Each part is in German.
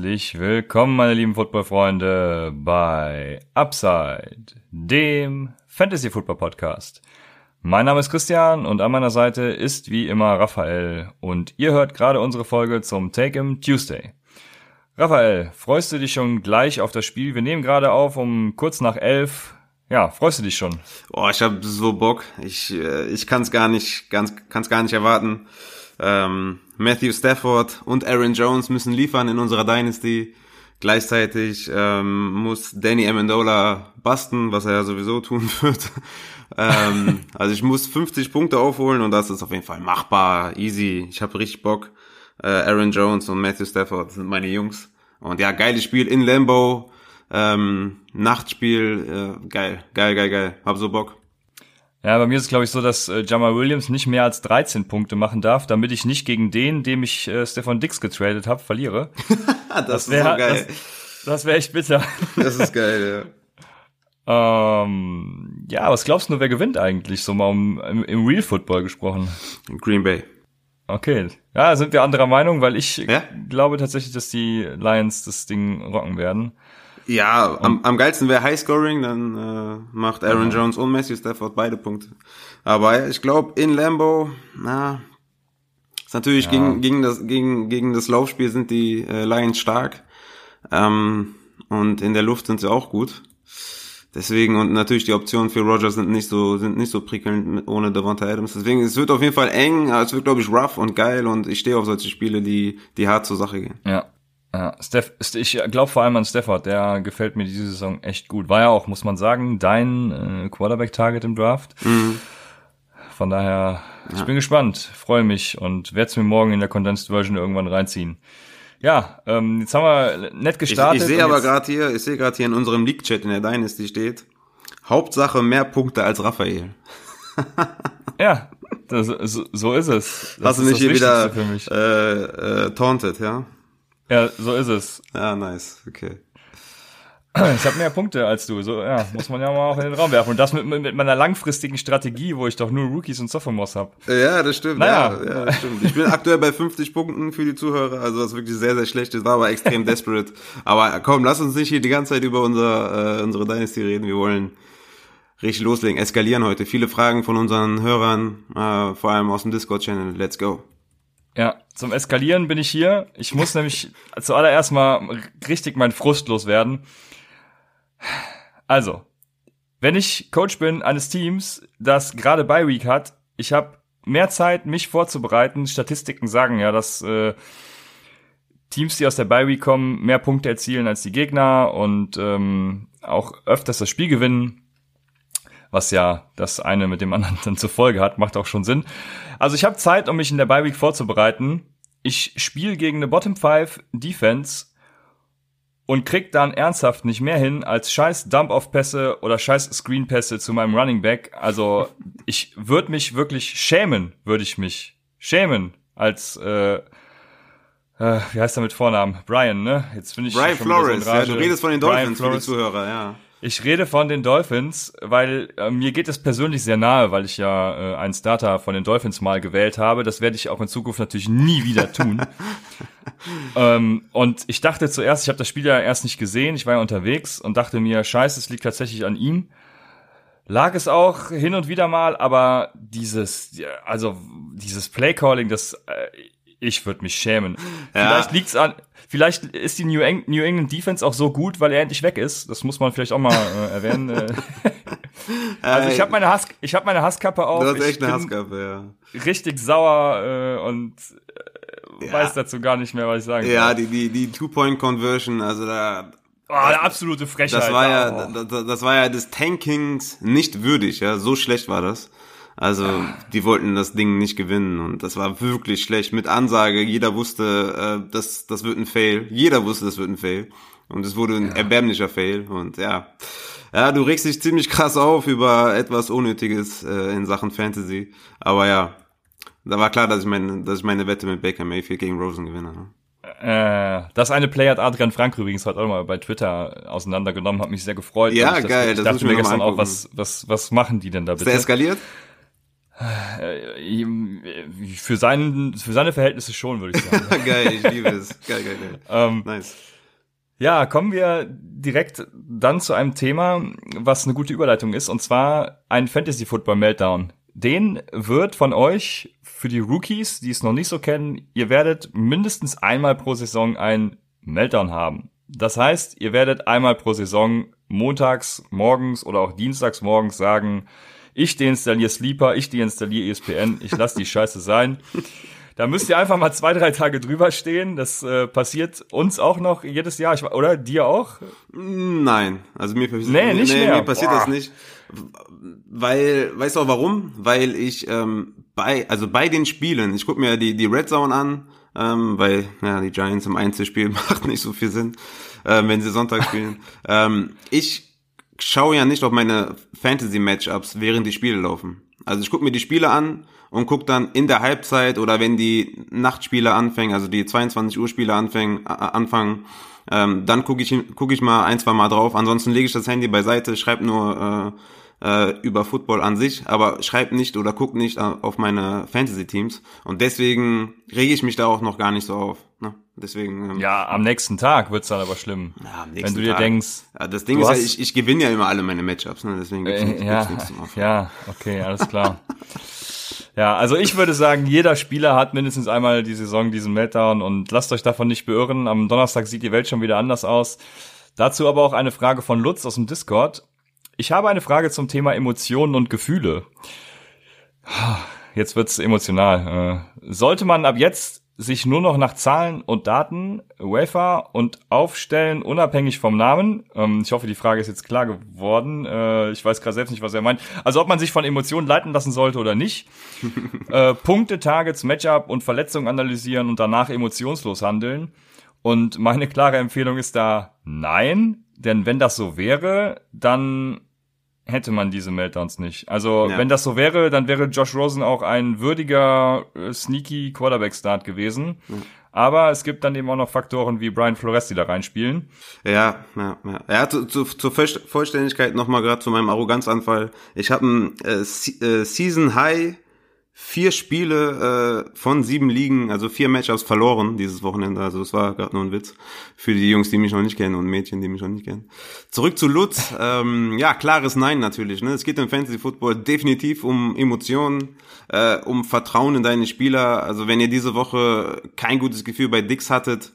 Herzlich willkommen, meine lieben Football-Freunde, bei Upside, dem Fantasy-Football-Podcast. Mein Name ist Christian und an meiner Seite ist wie immer Raphael und ihr hört gerade unsere Folge zum Take-Em Tuesday. Raphael, freust du dich schon gleich auf das Spiel? Wir nehmen gerade auf um kurz nach elf. Ja, freust du dich schon? Oh, ich habe so Bock. Ich, äh, ich kann es gar nicht, ganz, kann es gar nicht erwarten. Ähm, Matthew Stafford und Aaron Jones müssen liefern in unserer Dynasty. Gleichzeitig ähm, muss Danny Amendola basten, was er ja sowieso tun wird. ähm, also ich muss 50 Punkte aufholen und das ist auf jeden Fall machbar, easy. Ich habe richtig Bock. Äh, Aaron Jones und Matthew Stafford sind meine Jungs. Und ja, geiles Spiel in Lambo. Ähm, Nachtspiel, äh, geil, geil, geil, geil. Hab so Bock. Ja, bei mir ist es, glaube ich, so, dass äh, Jamal Williams nicht mehr als 13 Punkte machen darf, damit ich nicht gegen den, dem ich äh, Stefan Dix getradet habe, verliere. das, das wär, ist so geil. Das, das wäre echt bitter. das ist geil, ja. ähm, ja, was glaubst du, wer gewinnt eigentlich, so mal um, im, im Real Football gesprochen? Green Bay. Okay, ja, sind wir anderer Meinung, weil ich ja? glaube tatsächlich, dass die Lions das Ding rocken werden. Ja, am, am geilsten wäre Highscoring, dann äh, macht Aaron mhm. Jones und Matthew Stafford beide Punkte. Aber ich glaube, in Lambo, na, ist natürlich ja. gegen, gegen, das, gegen, gegen das Laufspiel sind die äh, Lions stark. Ähm, und in der Luft sind sie auch gut. Deswegen, und natürlich die Optionen für Rogers sind nicht so, sind nicht so prickelnd mit, ohne Devonta Adams. Deswegen, es wird auf jeden Fall eng, es wird, glaube ich, rough und geil und ich stehe auf solche Spiele, die, die hart zur Sache gehen. Ja, ja, Steph, ich glaube vor allem an Stafford, der gefällt mir diese Saison echt gut. War ja auch, muss man sagen, dein äh, Quarterback-Target im Draft. Mhm. Von daher, ja. ich bin gespannt, freue mich und werde es mir morgen in der Condensed Version irgendwann reinziehen. Ja, ähm, jetzt haben wir nett gestartet. Ich, ich sehe aber gerade hier, ich sehe gerade hier in unserem League-Chat in der Dynasty steht, Hauptsache mehr Punkte als Raphael. ja, das, so, so ist es. Das Hast du mich hier wieder äh, äh, taunted, ja? Ja, so ist es. Ja, nice, okay. Ich habe mehr Punkte als du, so ja, muss man ja mal auch in den Raum werfen. Und das mit, mit meiner langfristigen Strategie, wo ich doch nur Rookies und Sophomores habe. Ja, das stimmt. Naja. Ja, ja, das stimmt. Ich bin aktuell bei 50 Punkten für die Zuhörer, also was wirklich sehr, sehr schlecht ist, war aber extrem desperate. Aber komm, lass uns nicht hier die ganze Zeit über unser, äh, unsere Dynasty reden. Wir wollen richtig loslegen, eskalieren heute. Viele Fragen von unseren Hörern, äh, vor allem aus dem Discord-Channel. Let's go. Ja, zum Eskalieren bin ich hier. Ich muss nämlich zuallererst mal richtig mein Frust loswerden. Also, wenn ich Coach bin eines Teams, das gerade Bye Week hat, ich habe mehr Zeit, mich vorzubereiten. Statistiken sagen ja, dass äh, Teams, die aus der Bye Week kommen, mehr Punkte erzielen als die Gegner und ähm, auch öfters das Spiel gewinnen was ja das eine mit dem anderen dann zur Folge hat, macht auch schon Sinn. Also ich habe Zeit, um mich in der Bye Week vorzubereiten. Ich spiele gegen eine Bottom 5 Defense und krieg dann ernsthaft nicht mehr hin als scheiß Dump-Off-Pässe oder scheiß Screen-Pässe zu meinem Running Back. Also ich würde mich wirklich schämen, würde ich mich schämen als äh, äh, wie heißt er mit Vornamen? Brian, ne? Jetzt finde ich Brian Flores, ja, du redest von den Dolphins für die Zuhörer, ja. Ich rede von den Dolphins, weil äh, mir geht es persönlich sehr nahe, weil ich ja äh, einen Starter von den Dolphins mal gewählt habe. Das werde ich auch in Zukunft natürlich nie wieder tun. ähm, und ich dachte zuerst, ich habe das Spiel ja erst nicht gesehen, ich war ja unterwegs und dachte mir, scheiße, es liegt tatsächlich an ihm. Lag es auch hin und wieder mal, aber dieses, also dieses Playcalling, das äh, ich würde mich schämen. Ja. Vielleicht liegt's an, vielleicht ist die New, Eng New, England Defense auch so gut, weil er endlich weg ist. Das muss man vielleicht auch mal äh, erwähnen. Äh. also ich habe meine Hass, ich habe meine Hasskappe auf. Du hast echt eine Hasskappe, ja. Richtig sauer äh, und äh, ja. weiß dazu gar nicht mehr, was ich sagen Ja, soll. die die die Two Point Conversion, also da Oh, eine absolute Frechheit. Das war ja, oh. das, das war ja des Tankings nicht würdig, ja. So schlecht war das. Also die wollten das Ding nicht gewinnen und das war wirklich schlecht. Mit Ansage, jeder wusste, äh, das, das wird ein Fail. Jeder wusste, das wird ein Fail. Und es wurde ein ja. erbärmlicher Fail. Und ja, ja, du regst dich ziemlich krass auf über etwas Unnötiges äh, in Sachen Fantasy. Aber ja, da war klar, dass ich meine, dass ich meine Wette mit Baker Mayfield gegen Rosen gewinne. Ne? Äh, das eine Player hat Adrian Frank übrigens heute auch mal bei Twitter auseinandergenommen, hat mich sehr gefreut. Ja, geil. Das, ich dachte mir gestern auch, was, was, was machen die denn da bitte? Ist der eskaliert? Äh, für, seinen, für seine Verhältnisse schon, würde ich sagen. geil, ich liebe es. Geil, geil, geil. Ähm, nice. Ja, kommen wir direkt dann zu einem Thema, was eine gute Überleitung ist, und zwar ein Fantasy Football Meltdown. Den wird von euch für die Rookies, die es noch nicht so kennen, ihr werdet mindestens einmal pro Saison ein Meltdown haben. Das heißt, ihr werdet einmal pro Saison montags morgens oder auch dienstags morgens sagen, ich deinstalliere Sleeper, ich deinstalliere ESPN, ich lasse die Scheiße sein. Da müsst ihr einfach mal zwei, drei Tage drüber stehen. Das äh, passiert uns auch noch jedes Jahr, ich, oder dir auch? Nein, also mir, nee, nicht nee, mehr. mir passiert Boah. das nicht. Weil, weißt du auch warum? Weil ich ähm, bei, also bei den Spielen, ich gucke mir die, die Red Zone an, ähm, weil ja, die Giants im Einzelspiel macht nicht so viel Sinn, äh, wenn sie Sonntag spielen. ähm, ich schaue ja nicht auf meine Fantasy-Matchups, während die Spiele laufen. Also ich gucke mir die Spiele an und gucke dann in der Halbzeit oder wenn die Nachtspiele anfangen, also die 22 Uhr Spiele anfangen, anfangen ähm, dann gucke ich, guck ich mal ein, zwei Mal drauf. Ansonsten lege ich das Handy beiseite, schreibe nur äh, äh, über Football an sich, aber schreibe nicht oder guck nicht auf meine Fantasy-Teams. Und deswegen rege ich mich da auch noch gar nicht so auf. Ne? Deswegen. Ähm, ja, am nächsten Tag wird's dann aber schlimm. Ja, am nächsten Wenn du dir Tag. denkst. Ja, das Ding ist ja, ich, ich gewinne ja immer alle meine Matchups, ne? Deswegen gibt's, äh, gibt's ja, nichts zum Aufhören. Ja, okay, alles klar. Ja, also ich würde sagen, jeder Spieler hat mindestens einmal die Saison diesen Meltdown und lasst euch davon nicht beirren. Am Donnerstag sieht die Welt schon wieder anders aus. Dazu aber auch eine Frage von Lutz aus dem Discord. Ich habe eine Frage zum Thema Emotionen und Gefühle. Jetzt wird's emotional. Äh, sollte man ab jetzt sich nur noch nach Zahlen und Daten, Wafer und Aufstellen unabhängig vom Namen. Ähm, ich hoffe, die Frage ist jetzt klar geworden. Äh, ich weiß gerade selbst nicht, was er meint. Also ob man sich von Emotionen leiten lassen sollte oder nicht. äh, Punkte, Targets, Matchup und Verletzungen analysieren und danach emotionslos handeln. Und meine klare Empfehlung ist da nein, denn wenn das so wäre, dann hätte man diese Meltdowns nicht. Also ja. wenn das so wäre, dann wäre Josh Rosen auch ein würdiger, äh, sneaky Quarterback-Start gewesen. Ja. Aber es gibt dann eben auch noch Faktoren wie Brian Flores, die da reinspielen. Ja, ja, ja. ja zu, zu, zur Vollständigkeit nochmal gerade zu meinem Arroganzanfall. Ich habe ein äh, äh, Season High vier Spiele äh, von sieben Ligen, also vier Matchups verloren dieses Wochenende. Also es war gerade nur ein Witz für die Jungs, die mich noch nicht kennen und Mädchen, die mich noch nicht kennen. Zurück zu Lutz. Ähm, ja, klares Nein natürlich. Ne? Es geht im Fantasy Football definitiv um Emotionen, äh, um Vertrauen in deine Spieler. Also wenn ihr diese Woche kein gutes Gefühl bei Dix hattet,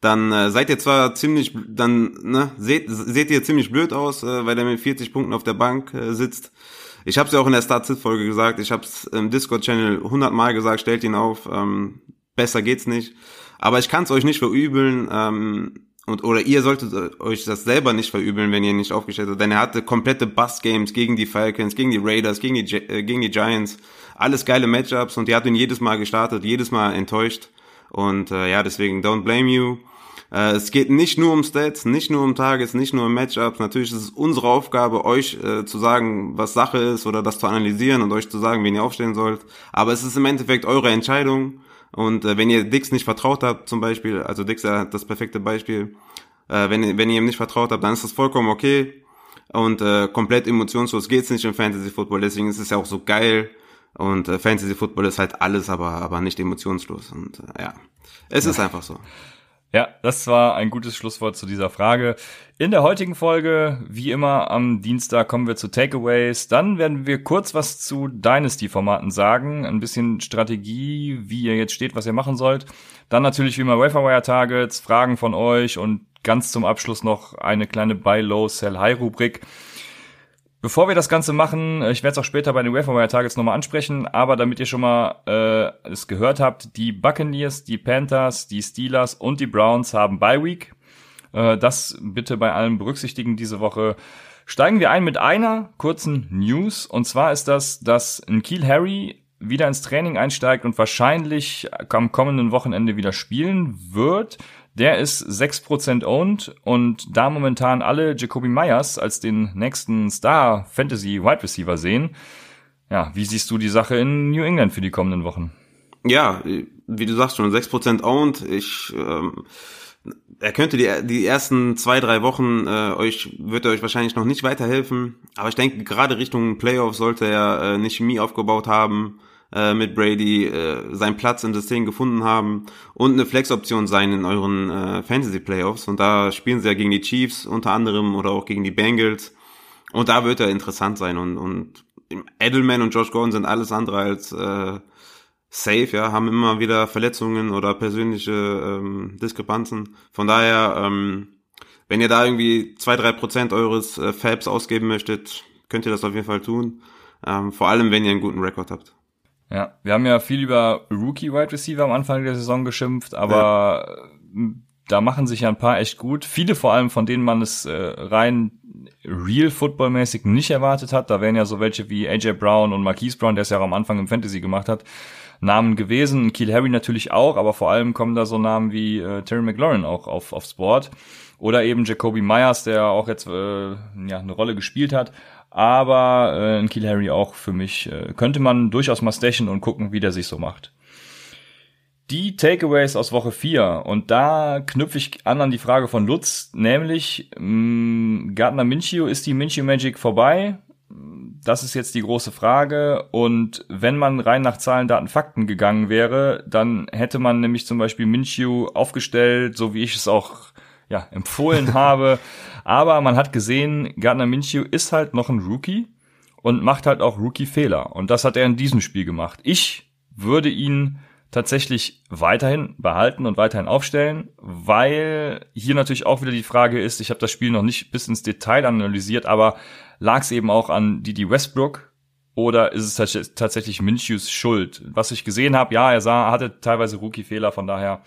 dann äh, seid ihr zwar ziemlich, dann ne, seht, seht ihr ziemlich blöd aus, äh, weil er mit 40 Punkten auf der Bank äh, sitzt. Ich habe es ja auch in der Start-Sit-Folge gesagt, ich habe es im Discord-Channel hundertmal gesagt, stellt ihn auf, ähm, besser geht's nicht. Aber ich kann es euch nicht verübeln, ähm, und oder ihr solltet euch das selber nicht verübeln, wenn ihr nicht aufgestellt habt, denn er hatte komplette Bust-Games gegen die Falcons, gegen die Raiders, gegen die, äh, gegen die Giants, alles geile Matchups und die hat ihn jedes Mal gestartet, jedes Mal enttäuscht und äh, ja, deswegen don't blame you. Äh, es geht nicht nur um Stats, nicht nur um Targets, nicht nur um Matchups. Natürlich ist es unsere Aufgabe, euch äh, zu sagen, was Sache ist oder das zu analysieren und euch zu sagen, wen ihr aufstellen sollt. Aber es ist im Endeffekt eure Entscheidung. Und äh, wenn ihr Dix nicht vertraut habt, zum Beispiel, also Dix ist das perfekte Beispiel, äh, wenn, wenn ihr ihm nicht vertraut habt, dann ist das vollkommen okay. Und äh, komplett emotionslos geht's nicht im Fantasy Football. Deswegen ist es ja auch so geil. Und äh, Fantasy Football ist halt alles, aber aber nicht emotionslos. Und äh, ja, es ja. ist einfach so. Ja, das war ein gutes Schlusswort zu dieser Frage. In der heutigen Folge, wie immer am Dienstag, kommen wir zu Takeaways. Dann werden wir kurz was zu Dynasty-Formaten sagen, ein bisschen Strategie, wie ihr jetzt steht, was ihr machen sollt. Dann natürlich wie immer Waferwire-Targets, Fragen von euch und ganz zum Abschluss noch eine kleine Buy Low, Sell High Rubrik. Bevor wir das Ganze machen, äh, ich werde es auch später bei den Waferwire Targets nochmal ansprechen, aber damit ihr schon mal äh, es gehört habt, die Buccaneers, die Panthers, die Steelers und die Browns haben Bye Week. Äh, das bitte bei allem berücksichtigen diese Woche. Steigen wir ein mit einer kurzen News und zwar ist das, dass ein Kiel Harry wieder ins Training einsteigt und wahrscheinlich am kommenden Wochenende wieder spielen wird. Der ist 6% owned und da momentan alle Jacoby Myers als den nächsten Star Fantasy Wide Receiver sehen. Ja, wie siehst du die Sache in New England für die kommenden Wochen? Ja, wie du sagst schon, 6% owned. Ich ähm, er könnte die, die ersten zwei, drei Wochen äh, euch, wird er euch wahrscheinlich noch nicht weiterhelfen. Aber ich denke, gerade Richtung Playoffs sollte er äh, eine Chemie aufgebaut haben äh, mit Brady, äh, seinen Platz im System gefunden haben und eine Flexoption sein in euren äh, Fantasy Playoffs. Und da spielen sie ja gegen die Chiefs unter anderem oder auch gegen die Bengals. Und da wird er interessant sein. Und, und Edelman und Josh Gordon sind alles andere als äh, safe, ja, haben immer wieder Verletzungen oder persönliche ähm, Diskrepanzen. Von daher, ähm, wenn ihr da irgendwie zwei, drei Prozent eures äh, Fabs ausgeben möchtet, könnt ihr das auf jeden Fall tun. Ähm, vor allem, wenn ihr einen guten Rekord habt. Ja, wir haben ja viel über Rookie Wide Receiver am Anfang der Saison geschimpft, aber ja. da machen sich ja ein paar echt gut. Viele vor allem, von denen man es äh, rein real Football-mäßig nicht erwartet hat. Da wären ja so welche wie AJ Brown und Marquise Brown, der es ja auch am Anfang im Fantasy gemacht hat, Namen gewesen. Kiel Harry natürlich auch, aber vor allem kommen da so Namen wie äh, Terry McLaurin auch auf, aufs Board. Oder eben Jacoby Myers, der auch jetzt äh, ja, eine Rolle gespielt hat. Aber äh, ein Kiel Harry auch für mich äh, könnte man durchaus mal stechen und gucken, wie der sich so macht. Die Takeaways aus Woche 4. Und da knüpfe ich an an die Frage von Lutz, nämlich mh, mm, Gardner Minshew, ist die Minshew Magic vorbei? Das ist jetzt die große Frage. Und wenn man rein nach Zahlen, Daten, Fakten gegangen wäre, dann hätte man nämlich zum Beispiel Minshew aufgestellt, so wie ich es auch ja, empfohlen habe. Aber man hat gesehen, Gardner Minshew ist halt noch ein Rookie und macht halt auch Rookie-Fehler. Und das hat er in diesem Spiel gemacht. Ich würde ihn tatsächlich weiterhin behalten und weiterhin aufstellen, weil hier natürlich auch wieder die Frage ist, ich habe das Spiel noch nicht bis ins Detail analysiert, aber lag es eben auch an Didi Westbrook oder ist es tatsächlich Minshews Schuld? Was ich gesehen habe, ja, er sah, hatte teilweise Rookie-Fehler, von daher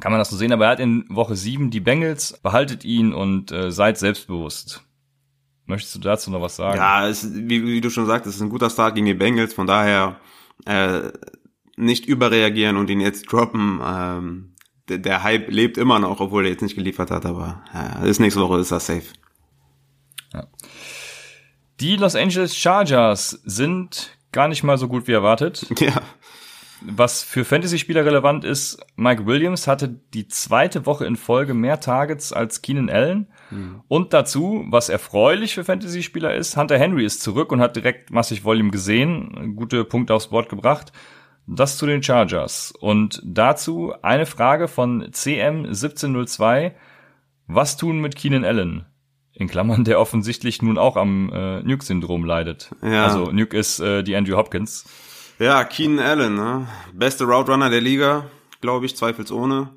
kann man das so sehen, aber er hat in Woche 7 die Bengals, behaltet ihn und äh, seid selbstbewusst. Möchtest du dazu noch was sagen? Ja, es, wie, wie du schon sagst, es ist ein guter Start gegen die Bengals, von daher äh, nicht überreagieren und ihn jetzt droppen. Ähm, der, der Hype lebt immer noch, obwohl er jetzt nicht geliefert hat, aber ja, ist nächste Woche ist er safe. Ja. Die Los Angeles Chargers sind gar nicht mal so gut wie erwartet. Ja. Was für Fantasy-Spieler relevant ist, Mike Williams hatte die zweite Woche in Folge mehr Targets als Keenan Allen. Mhm. Und dazu, was erfreulich für Fantasy-Spieler ist, Hunter Henry ist zurück und hat direkt massig Volume gesehen, gute Punkte aufs Board gebracht. Das zu den Chargers. Und dazu eine Frage von CM1702. Was tun mit Keenan Allen? In Klammern, der offensichtlich nun auch am äh, Nuke-Syndrom leidet. Ja. Also Nuke ist äh, die Andrew Hopkins. Ja, Keenan Allen, ne? beste Route Runner der Liga, glaube ich, zweifelsohne.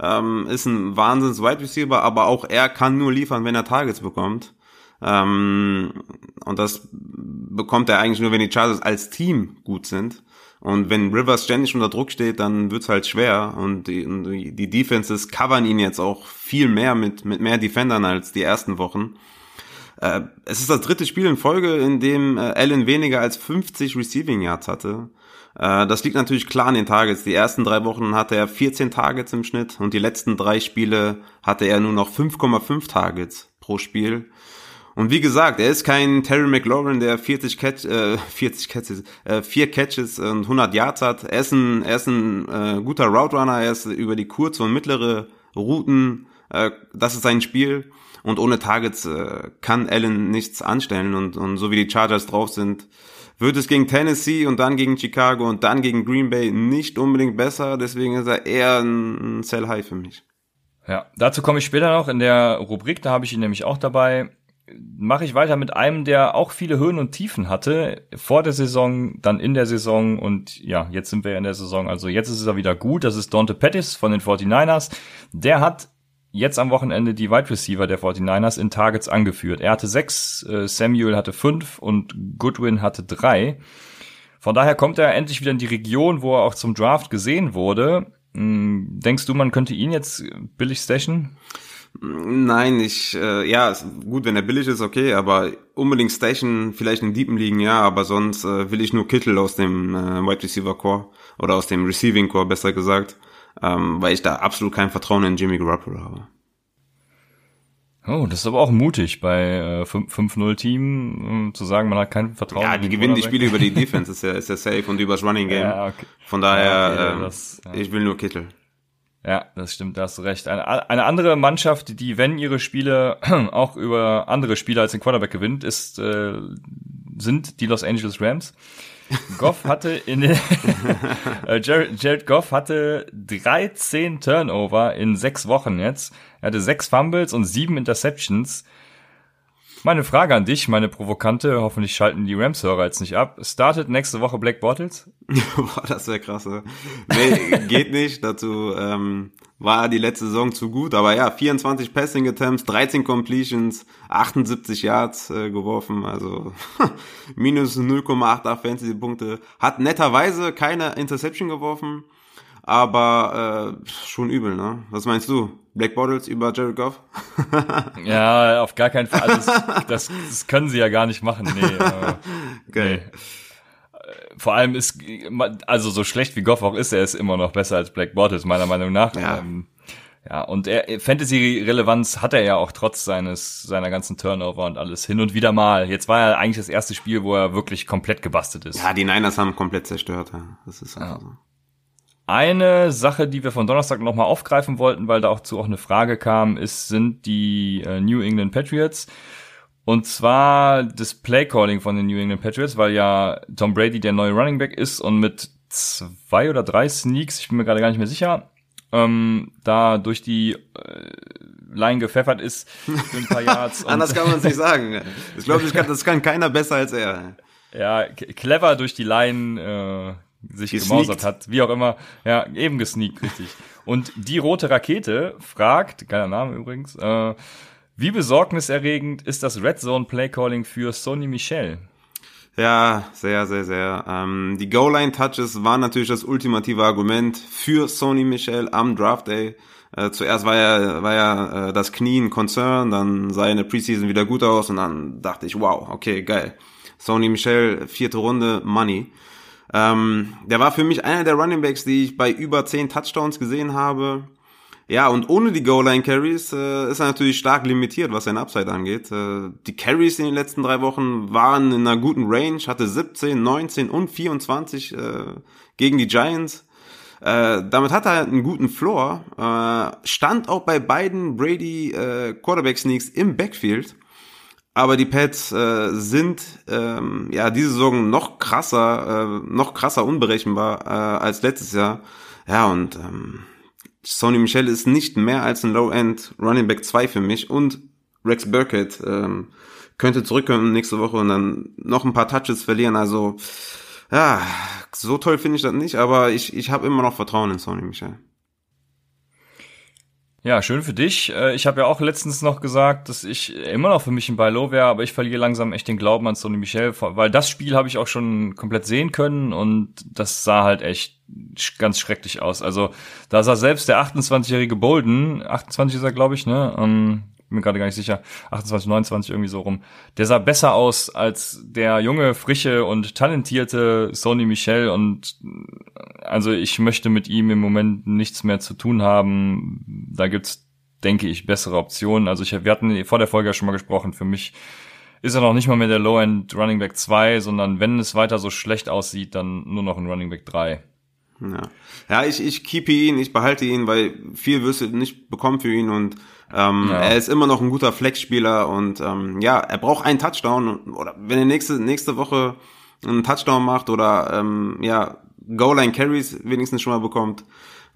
Ähm, ist ein Wahnsinns Wide Receiver, aber auch er kann nur liefern, wenn er Targets bekommt. Ähm, und das bekommt er eigentlich nur, wenn die Chargers als Team gut sind. Und wenn Rivers ständig unter Druck steht, dann wird's halt schwer. Und die, die Defenses covern ihn jetzt auch viel mehr mit, mit mehr Defendern als die ersten Wochen. Äh, es ist das dritte Spiel in Folge, in dem äh, Allen weniger als 50 Receiving Yards hatte. Äh, das liegt natürlich klar an den Targets. Die ersten drei Wochen hatte er 14 Targets im Schnitt und die letzten drei Spiele hatte er nur noch 5,5 Targets pro Spiel. Und wie gesagt, er ist kein Terry McLaurin, der 40 Catch, äh, 40 Catches, äh, vier Catches und 100 Yards hat. Er ist ein, er ist ein äh, guter Route Runner. Er ist über die kurze und mittlere Routen. Äh, das ist sein Spiel. Und ohne Targets äh, kann Allen nichts anstellen. Und, und so wie die Chargers drauf sind, wird es gegen Tennessee und dann gegen Chicago und dann gegen Green Bay nicht unbedingt besser. Deswegen ist er eher ein Sell High für mich. Ja, dazu komme ich später noch in der Rubrik. Da habe ich ihn nämlich auch dabei mache ich weiter mit einem, der auch viele Höhen und Tiefen hatte. Vor der Saison, dann in der Saison und ja, jetzt sind wir in der Saison. Also jetzt ist er wieder gut. Das ist Dante Pettis von den 49ers. Der hat jetzt am Wochenende die Wide Receiver der 49ers in Targets angeführt. Er hatte sechs, äh, Samuel hatte fünf und Goodwin hatte drei. Von daher kommt er endlich wieder in die Region, wo er auch zum Draft gesehen wurde. Hm, denkst du, man könnte ihn jetzt billig stashen? Nein, ich, äh, ja, gut, wenn er billig ist, okay, aber unbedingt Station, vielleicht in Deepen liegen, ja, aber sonst äh, will ich nur Kittel aus dem äh, Wide Receiver Core oder aus dem Receiving Core, besser gesagt, ähm, weil ich da absolut kein Vertrauen in Jimmy Garoppolo habe. Oh, das ist aber auch mutig bei äh, 5-0 Team äh, zu sagen, man hat kein Vertrauen. Ja, die gewinnen die Spiele über die Defense, ist ja, ist ja safe und übers Running Game. Ja, okay. Von daher, ja, okay, ähm, das, ja. ich will nur Kittel. Ja, das stimmt, da hast du recht. Eine, eine andere Mannschaft, die, wenn ihre Spiele auch über andere Spieler als den Quarterback gewinnt, ist, äh, sind die Los Angeles Rams. Goff hatte in den, äh, Jared, Jared Goff hatte 13 Turnover in sechs Wochen jetzt. Er hatte sechs Fumbles und sieben Interceptions. Meine Frage an dich, meine provokante, hoffentlich schalten die Rams-Hörer jetzt nicht ab. Startet nächste Woche Black Bottles? Boah, das wäre krass. Nee, geht nicht. Dazu ähm, war die letzte Saison zu gut. Aber ja, 24 Passing Attempts, 13 Completions, 78 Yards äh, geworfen. Also minus 0,88 Fantasy Punkte. Hat netterweise keine Interception geworfen. Aber äh, schon übel, ne? Was meinst du? Black Bottles über Jared Goff? ja, auf gar keinen Fall. Also das, das, das, können sie ja gar nicht machen. Nee, äh, Geil. Nee. Vor allem ist, also so schlecht wie Goff auch ist, er ist immer noch besser als Black Bottles, meiner Meinung nach. Ja. Ähm, ja, und er, Fantasy-Relevanz hat er ja auch trotz seines, seiner ganzen Turnover und alles hin und wieder mal. Jetzt war ja eigentlich das erste Spiel, wo er wirklich komplett gebastelt ist. Ja, die Niners haben komplett zerstört. Ja. Das ist Ja. so. Eine Sache, die wir von Donnerstag nochmal aufgreifen wollten, weil da auch zu auch eine Frage kam, ist, sind die äh, New England Patriots. Und zwar das Playcalling von den New England Patriots, weil ja Tom Brady der neue Running Back ist und mit zwei oder drei Sneaks, ich bin mir gerade gar nicht mehr sicher, ähm, da durch die äh, Line gepfeffert ist für ein paar Yards. Anders kann man es nicht sagen. Ich glaube, das kann, das kann keiner besser als er. ja, clever durch die Line äh, sich Gesneakt. gemausert hat, wie auch immer. Ja, eben gesneakt, richtig. Und die rote Rakete fragt, geiler Name übrigens, äh, wie besorgniserregend ist das Red Zone Play Calling für Sony Michel? Ja, sehr, sehr, sehr. Ähm, die Goal-Line-Touches waren natürlich das ultimative Argument für Sony Michel am Draft Day. Äh, zuerst war ja, war ja äh, das Knie ein Concern, dann sah er in der Preseason wieder gut aus und dann dachte ich, wow, okay, geil. Sony Michel, vierte Runde, Money. Ähm, der war für mich einer der Running Backs, die ich bei über zehn Touchdowns gesehen habe. Ja, und ohne die Goal-Line-Carries äh, ist er natürlich stark limitiert, was sein Upside angeht. Äh, die Carries in den letzten drei Wochen waren in einer guten Range, hatte 17, 19 und 24 äh, gegen die Giants. Äh, damit hat er einen guten Floor, äh, stand auch bei beiden Brady äh, Quarterback-Sneaks im Backfield. Aber die Pets äh, sind ähm, ja diese Saison noch krasser, äh, noch krasser unberechenbar äh, als letztes Jahr. Ja, und ähm, Sony Michel ist nicht mehr als ein Low-End Running Back 2 für mich und Rex Burkett ähm, könnte zurückkommen nächste Woche und dann noch ein paar Touches verlieren. Also ja, so toll finde ich das nicht, aber ich, ich habe immer noch Vertrauen in Sony Michel. Ja, schön für dich. Äh, Ich habe ja auch letztens noch gesagt, dass ich immer noch für mich ein Buy Low wäre, aber ich verliere langsam echt den Glauben an Sony Michel, weil das Spiel habe ich auch schon komplett sehen können und das sah halt echt ganz schrecklich aus. Also da sah selbst der 28-jährige Bolden, 28 ist er glaube ich, ne? Ähm, bin mir gerade gar nicht sicher, 28, 29 irgendwie so rum. Der sah besser aus als der junge, frische und talentierte Sony Michel und also ich möchte mit ihm im Moment nichts mehr zu tun haben. Da gibt's, denke ich, bessere Optionen. Also ich, wir hatten vor der Folge ja schon mal gesprochen. Für mich ist er noch nicht mal mehr der Low-End Running Back 2, sondern wenn es weiter so schlecht aussieht, dann nur noch ein Running Back 3. Ja, ja ich, ich keep ihn, ich behalte ihn, weil viel wirst du nicht bekommen für ihn und ähm, Ja. er ist immer noch ein guter Flex-Spieler und ähm, ja, er braucht einen Touchdown oder wenn er nächste, nächste Woche einen Touchdown macht oder ähm, ja, Goal-Line-Carries wenigstens schon mal bekommt,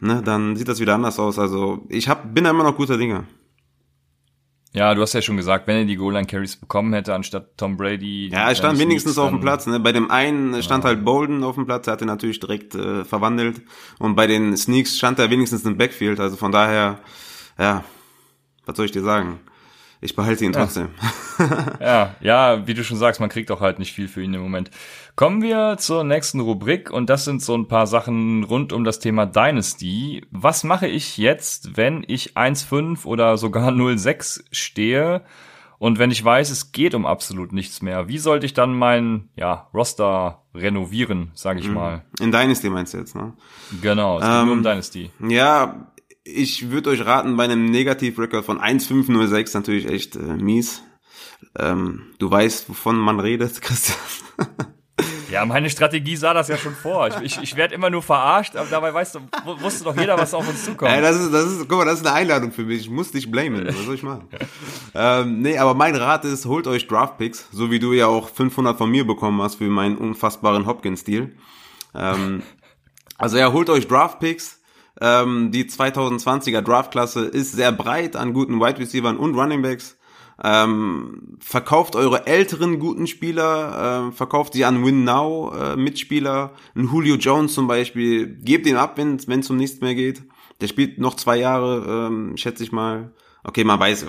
ne, dann sieht das wieder anders aus. Also ich hab, bin da immer noch guter Dinge. Ja, du hast ja schon gesagt, wenn er die Goal Line Carries bekommen hätte anstatt Tom Brady. Ja, er stand wenigstens auf dem Platz. Ne? Bei dem einen stand halt Bolden auf dem Platz, der hat ihn natürlich direkt äh, verwandelt. Und bei den Sneaks stand er wenigstens im Backfield. Also von daher, ja, was soll ich dir sagen? Ich behalte ihn trotzdem. Ja, ja, wie du schon sagst, man kriegt auch halt nicht viel für ihn im Moment. Kommen wir zur nächsten Rubrik und das sind so ein paar Sachen rund um das Thema Dynasty. Was mache ich jetzt, wenn ich 1,5 oder sogar 0,6 stehe und wenn ich weiß, es geht um absolut nichts mehr? Wie sollte ich dann mein ja, Roster renovieren, sage ich mal? In Dynasty meinst du jetzt, ne? Genau, es geht Ähm, nur um Dynasty. Ja, ich würde euch raten, bei einem Negativ-Record von 1,506 natürlich echt äh, mies. Ähm, du weißt, wovon man redet, Christian. Ja, meine Strategie sah das ja schon vor. Ich, ich, ich werde immer nur verarscht, aber dabei weißt du, wusste doch jeder, was auf uns zukommt. Ey, das ist, das ist, guck mal, das ist eine Einladung für mich. Ich muss dich blamen. Was soll ich machen? ähm, nee, aber mein Rat ist, holt euch Draftpicks, so wie du ja auch 500 von mir bekommen hast für meinen unfassbaren Hopkins-Deal. Ähm, also ja, holt euch Draftpicks. Ähm, die 2020er Draftklasse ist sehr breit an guten Wide Receivers und Running Backs. Ähm, verkauft eure älteren guten Spieler, äh, verkauft sie an Win Now äh, Mitspieler, ein Julio Jones zum Beispiel, gebt ihn ab, wenn es um nichts mehr geht. Der spielt noch zwei Jahre, ähm, schätze ich mal. Okay, man weiß,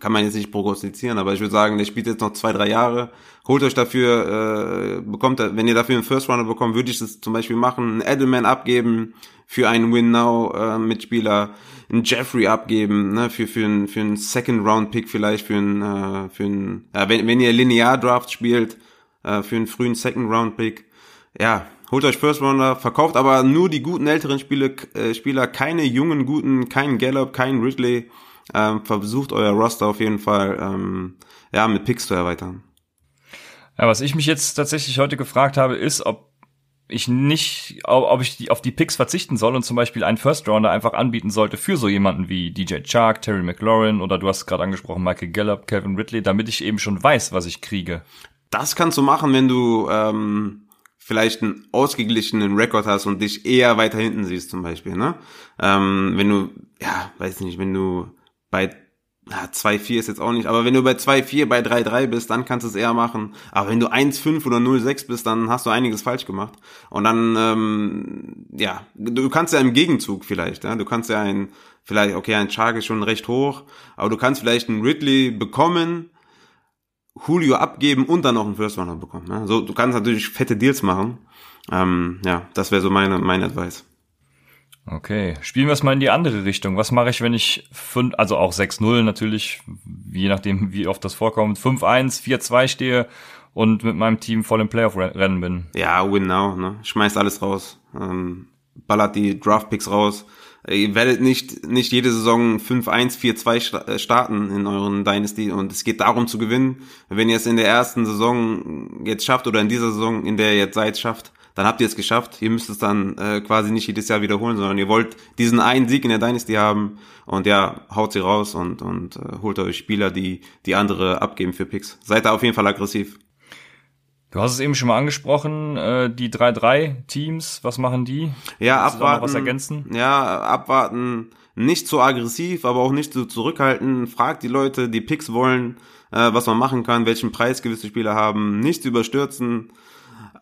kann man jetzt nicht prognostizieren, aber ich würde sagen, der spielt jetzt noch zwei, drei Jahre. Holt euch dafür, äh, bekommt, wenn ihr dafür einen First Runner bekommt, würde ich das zum Beispiel machen, einen Edelman abgeben für einen Win Now äh, Mitspieler einen Jeffrey abgeben, ne, für, für, einen, für einen Second Round Pick vielleicht, für einen, äh, für einen, ja, wenn, wenn ihr Linear Draft spielt, äh, für einen frühen Second Round Pick, ja, holt euch First Rounder, verkauft aber nur die guten älteren Spiele, äh, Spieler, keine jungen guten, keinen Gallup, keinen Ridley, ähm, versucht euer Roster auf jeden Fall, ähm, ja, mit Picks zu erweitern. Ja, was ich mich jetzt tatsächlich heute gefragt habe, ist, ob ich nicht, ob ich die, auf die Picks verzichten soll und zum Beispiel einen First Rounder einfach anbieten sollte für so jemanden wie DJ Chark, Terry McLaurin oder du hast gerade angesprochen Michael Gallup, Kevin Ridley, damit ich eben schon weiß, was ich kriege. Das kannst du machen, wenn du ähm, vielleicht einen ausgeglichenen Rekord hast und dich eher weiter hinten siehst zum Beispiel. Ne? Ähm, wenn du, ja, weiß nicht, wenn du bei 2-4 ist jetzt auch nicht, aber wenn du bei 2-4, bei 3-3 bist, dann kannst du es eher machen. Aber wenn du 1-5 oder 0-6 bist, dann hast du einiges falsch gemacht. Und dann, ähm, ja, du kannst ja im Gegenzug vielleicht, ja, du kannst ja ein, vielleicht, okay, ein Chark ist schon recht hoch, aber du kannst vielleicht einen Ridley bekommen, Julio abgeben und dann noch einen First Runner bekommen. Ja? So, du kannst natürlich fette Deals machen. Ähm, ja, das wäre so meine, mein Advice. Okay, spielen wir es mal in die andere Richtung. Was mache ich, wenn ich fünf, also auch 6-0 natürlich, je nachdem, wie oft das vorkommt, 5-1, 4-2 stehe und mit meinem Team voll im Playoff-Rennen bin? Ja, win now, ne? Schmeißt alles raus. Ähm, ballert die Draft-Picks raus. Ihr werdet nicht, nicht jede Saison 5-1, 4-2 äh, starten in euren Dynasty und es geht darum zu gewinnen. Wenn ihr es in der ersten Saison jetzt schafft oder in dieser Saison, in der ihr jetzt seid, schafft, dann habt ihr es geschafft. Ihr müsst es dann äh, quasi nicht jedes Jahr wiederholen, sondern ihr wollt diesen einen Sieg in der Dynasty haben und ja, haut sie raus und, und äh, holt euch Spieler, die, die andere abgeben für Picks. Seid da auf jeden Fall aggressiv. Du hast es eben schon mal angesprochen, äh, die 3-3-Teams, was machen die? Ja, Willst abwarten. was ergänzen? Ja, abwarten. Nicht zu aggressiv, aber auch nicht zu zurückhalten. Fragt die Leute, die Picks wollen, äh, was man machen kann, welchen Preis gewisse Spieler haben. Nicht überstürzen.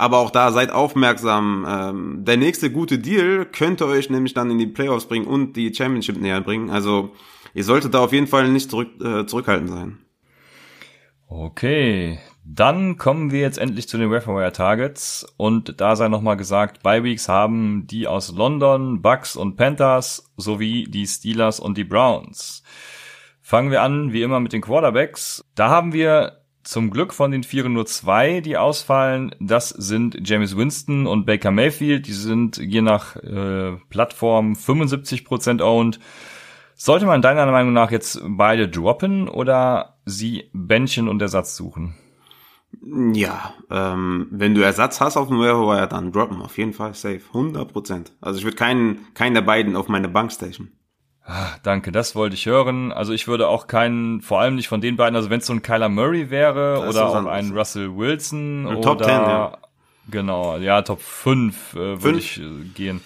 Aber auch da seid aufmerksam. Ähm, der nächste gute Deal könnte euch nämlich dann in die Playoffs bringen und die Championship näher bringen. Also ihr solltet da auf jeden Fall nicht zurück, äh, zurückhaltend sein. Okay, dann kommen wir jetzt endlich zu den Wire Targets und da sei nochmal gesagt, Bye Weeks haben die aus London, Bucks und Panthers sowie die Steelers und die Browns. Fangen wir an, wie immer, mit den Quarterbacks. Da haben wir zum Glück von den Vieren nur zwei, die ausfallen. Das sind James Winston und Baker Mayfield. Die sind je nach äh, Plattform 75% owned. Sollte man deiner Meinung nach jetzt beide droppen oder sie Bändchen und Ersatz suchen? Ja, ähm, wenn du Ersatz hast auf dem Wire, dann droppen, auf jeden Fall safe, 100%. Also ich würde keinen, keinen der beiden auf meine Bank station. Ah, danke, das wollte ich hören. Also ich würde auch keinen, vor allem nicht von den beiden, also wenn es so ein Kyler Murray wäre oder auch ein Russell Wilson oder Top 10, ja. genau, ja, Top 5 äh, würde ich äh, gehen.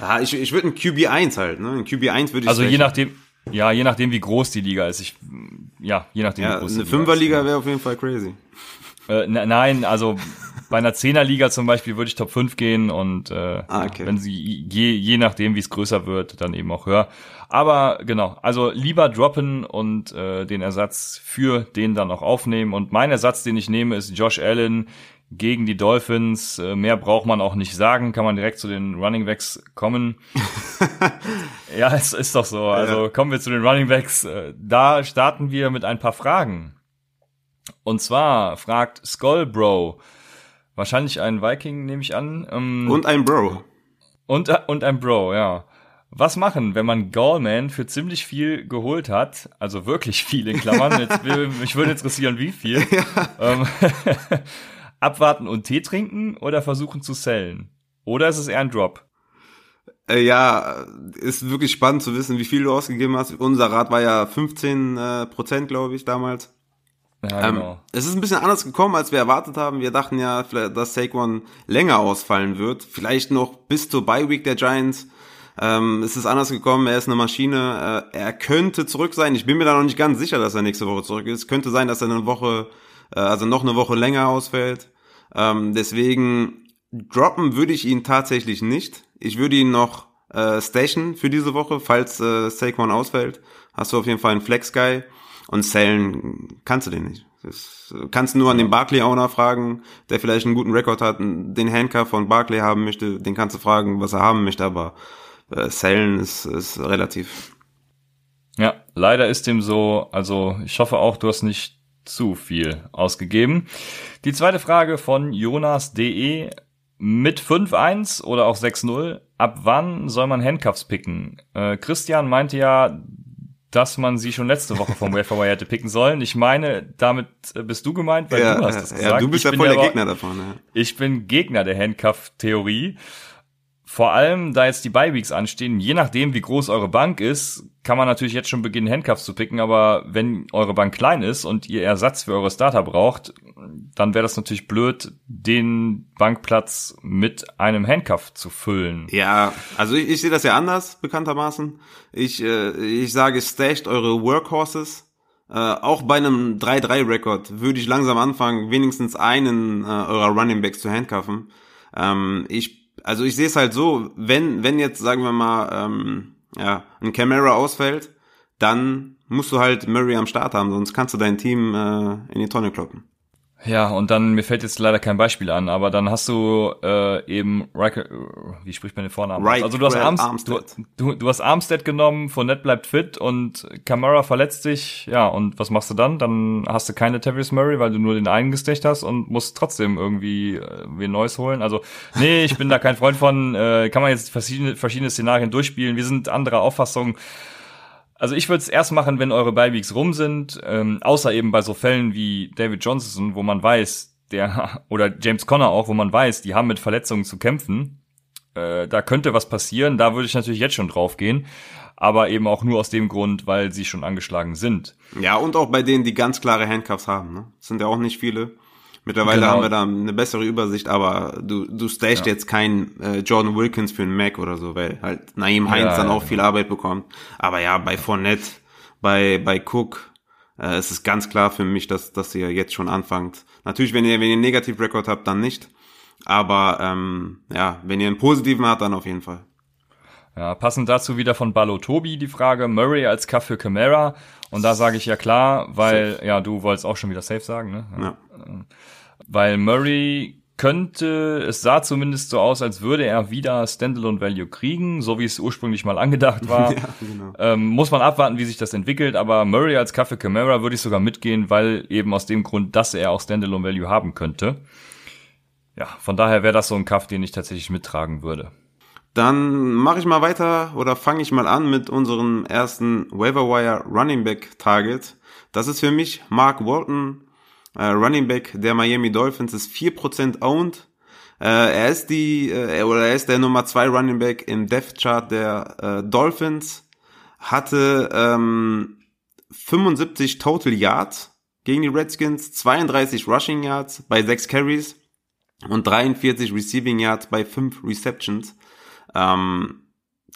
Ja, ich, ich würde ein QB1 halt, ne? Ein QB1 würde ich Also je nachdem, ja, je nachdem wie groß die Liga ist. Ich, ja, je nachdem ja, wie groß eine Fünferliga wäre auf jeden Fall crazy. Äh, nein, also bei einer Zehnerliga zum Beispiel würde ich Top 5 gehen und äh, ah, okay. wenn sie je, je nachdem, wie es größer wird, dann eben auch höher. Aber genau, also lieber droppen und äh, den Ersatz für den dann auch aufnehmen. Und mein Ersatz, den ich nehme, ist Josh Allen gegen die Dolphins. Äh, mehr braucht man auch nicht sagen, kann man direkt zu den Running Backs kommen. ja, es ist doch so. Also kommen wir zu den Running Backs. Äh, da starten wir mit ein paar Fragen. Und zwar fragt Skullbro, wahrscheinlich ein Viking, nehme ich an. Ähm, und ein Bro. Und, und ein Bro, ja. Was machen, wenn man Gallman für ziemlich viel geholt hat? Also wirklich viel in Klammern. Jetzt, mich würde interessieren, wie viel. Ja. Ähm, Abwarten und Tee trinken oder versuchen zu sellen? Oder ist es eher ein Drop? Äh, ja, ist wirklich spannend zu wissen, wie viel du ausgegeben hast. Unser Rat war ja 15 äh, Prozent, glaube ich, damals. Ja, genau. Ähm, es ist ein bisschen anders gekommen, als wir erwartet haben. Wir dachten ja, dass Saquon länger ausfallen wird. Vielleicht noch bis zur Bye Week der Giants. Ähm, es ist anders gekommen. Er ist eine Maschine. Äh, er könnte zurück sein. Ich bin mir da noch nicht ganz sicher, dass er nächste Woche zurück ist. Könnte sein, dass er eine Woche, äh, also noch eine Woche länger ausfällt. Ähm, deswegen droppen würde ich ihn tatsächlich nicht. Ich würde ihn noch äh, station für diese Woche, falls äh, Saquon ausfällt. Hast du auf jeden Fall einen Flex-Guy. Und Sellen kannst du den nicht. Das kannst du nur an den Barclay-Owner fragen, der vielleicht einen guten Rekord hat, den Handcuff von Barclay haben möchte, den kannst du fragen, was er haben möchte, aber äh, Sellen ist, ist relativ. Ja, leider ist dem so. Also ich hoffe auch, du hast nicht zu viel ausgegeben. Die zweite Frage von Jonas.de mit 5-1 oder auch 6-0. Ab wann soll man Handcuffs picken? Äh, Christian meinte ja, dass man sie schon letzte Woche vom Waferwire hätte picken sollen. Ich meine, damit äh, bist du gemeint, weil ja, du hast das gesagt. Ja, du bist ich ja voll der Gegner davon. Ja. Ich bin Gegner der Handcuff-Theorie. Vor allem, da jetzt die Bye-Weeks anstehen, je nachdem, wie groß eure Bank ist, kann man natürlich jetzt schon beginnen, Handcuffs zu picken, aber wenn eure Bank klein ist und ihr Ersatz für eure Starter braucht, dann wäre das natürlich blöd, den Bankplatz mit einem Handcuff zu füllen. Ja, also ich, ich sehe das ja anders, bekanntermaßen. Ich, äh, ich sage, stasht eure Workhorses. Äh, auch bei einem 3-3-Rekord würde ich langsam anfangen, wenigstens einen äh, eurer Running Backs zu handcuffen. Ähm, ich also ich sehe es halt so, wenn, wenn jetzt, sagen wir mal, ähm, ja, ein Camera ausfällt, dann musst du halt Murray am Start haben, sonst kannst du dein Team äh, in die Tonne kloppen. Ja, und dann, mir fällt jetzt leider kein Beispiel an, aber dann hast du äh, eben, Riker, wie spricht man den Vornamen? Right, also du hast, Armstead. Du, du, hast Armstead genommen, Fournette bleibt fit und Camara verletzt sich, ja, und was machst du dann? Dann hast du keine Tavis Murray, weil du nur den einen gestecht hast und musst trotzdem irgendwie äh, wen Neues holen. Also, nee, ich bin da kein Freund von, äh, kann man jetzt verschiedene, verschiedene Szenarien durchspielen. Wir sind anderer Auffassung. Also ich würde es erst machen, wenn eure Beiweeks rum sind, ähm, außer eben bei so Fällen wie David Johnson, wo man weiß, der oder James Conner auch, wo man weiß, die haben mit Verletzungen zu kämpfen. Äh, da könnte was passieren, da würde ich natürlich jetzt schon drauf gehen, aber eben auch nur aus dem Grund, weil sie schon angeschlagen sind. Ja, und auch bei denen, die ganz klare Handcuffs haben, ne? Das sind ja auch nicht viele. Mittlerweile genau. haben wir da eine bessere Übersicht, aber du, du stagst ja. jetzt kein äh, Jordan Wilkins für einen Mac oder so, weil halt Naim Heinz ja, dann auch viel Arbeit bekommt. Aber ja, bei Fournette, bei, bei Cook, äh, es ist ganz klar für mich, dass, dass ihr jetzt schon anfangt. Natürlich, wenn ihr, wenn ihr einen Negativrekord habt, dann nicht. Aber ähm, ja, wenn ihr einen positiven habt, dann auf jeden Fall. Ja, passend dazu wieder von Ballo Tobi die Frage, Murray als Cuff für Camara. Und da sage ich ja klar, weil, safe. ja, du wolltest auch schon wieder safe sagen, ne? Ja. Weil Murray könnte, es sah zumindest so aus, als würde er wieder Standalone Value kriegen, so wie es ursprünglich mal angedacht war. ja, genau. ähm, muss man abwarten, wie sich das entwickelt, aber Murray als Kaffee Camara würde ich sogar mitgehen, weil eben aus dem Grund, dass er auch Standalone Value haben könnte. Ja, von daher wäre das so ein Kaff, den ich tatsächlich mittragen würde. Dann mache ich mal weiter oder fange ich mal an mit unserem ersten Waiver Running Back Target. Das ist für mich Mark Walton äh, Running Back der Miami Dolphins ist 4% owned. Äh, er ist die, äh, oder er ist der Nummer 2 Running Back im Death Chart der äh, Dolphins. Hatte ähm, 75 Total Yards gegen die Redskins, 32 Rushing Yards bei 6 Carries und 43 Receiving Yards bei 5 Receptions. Ähm,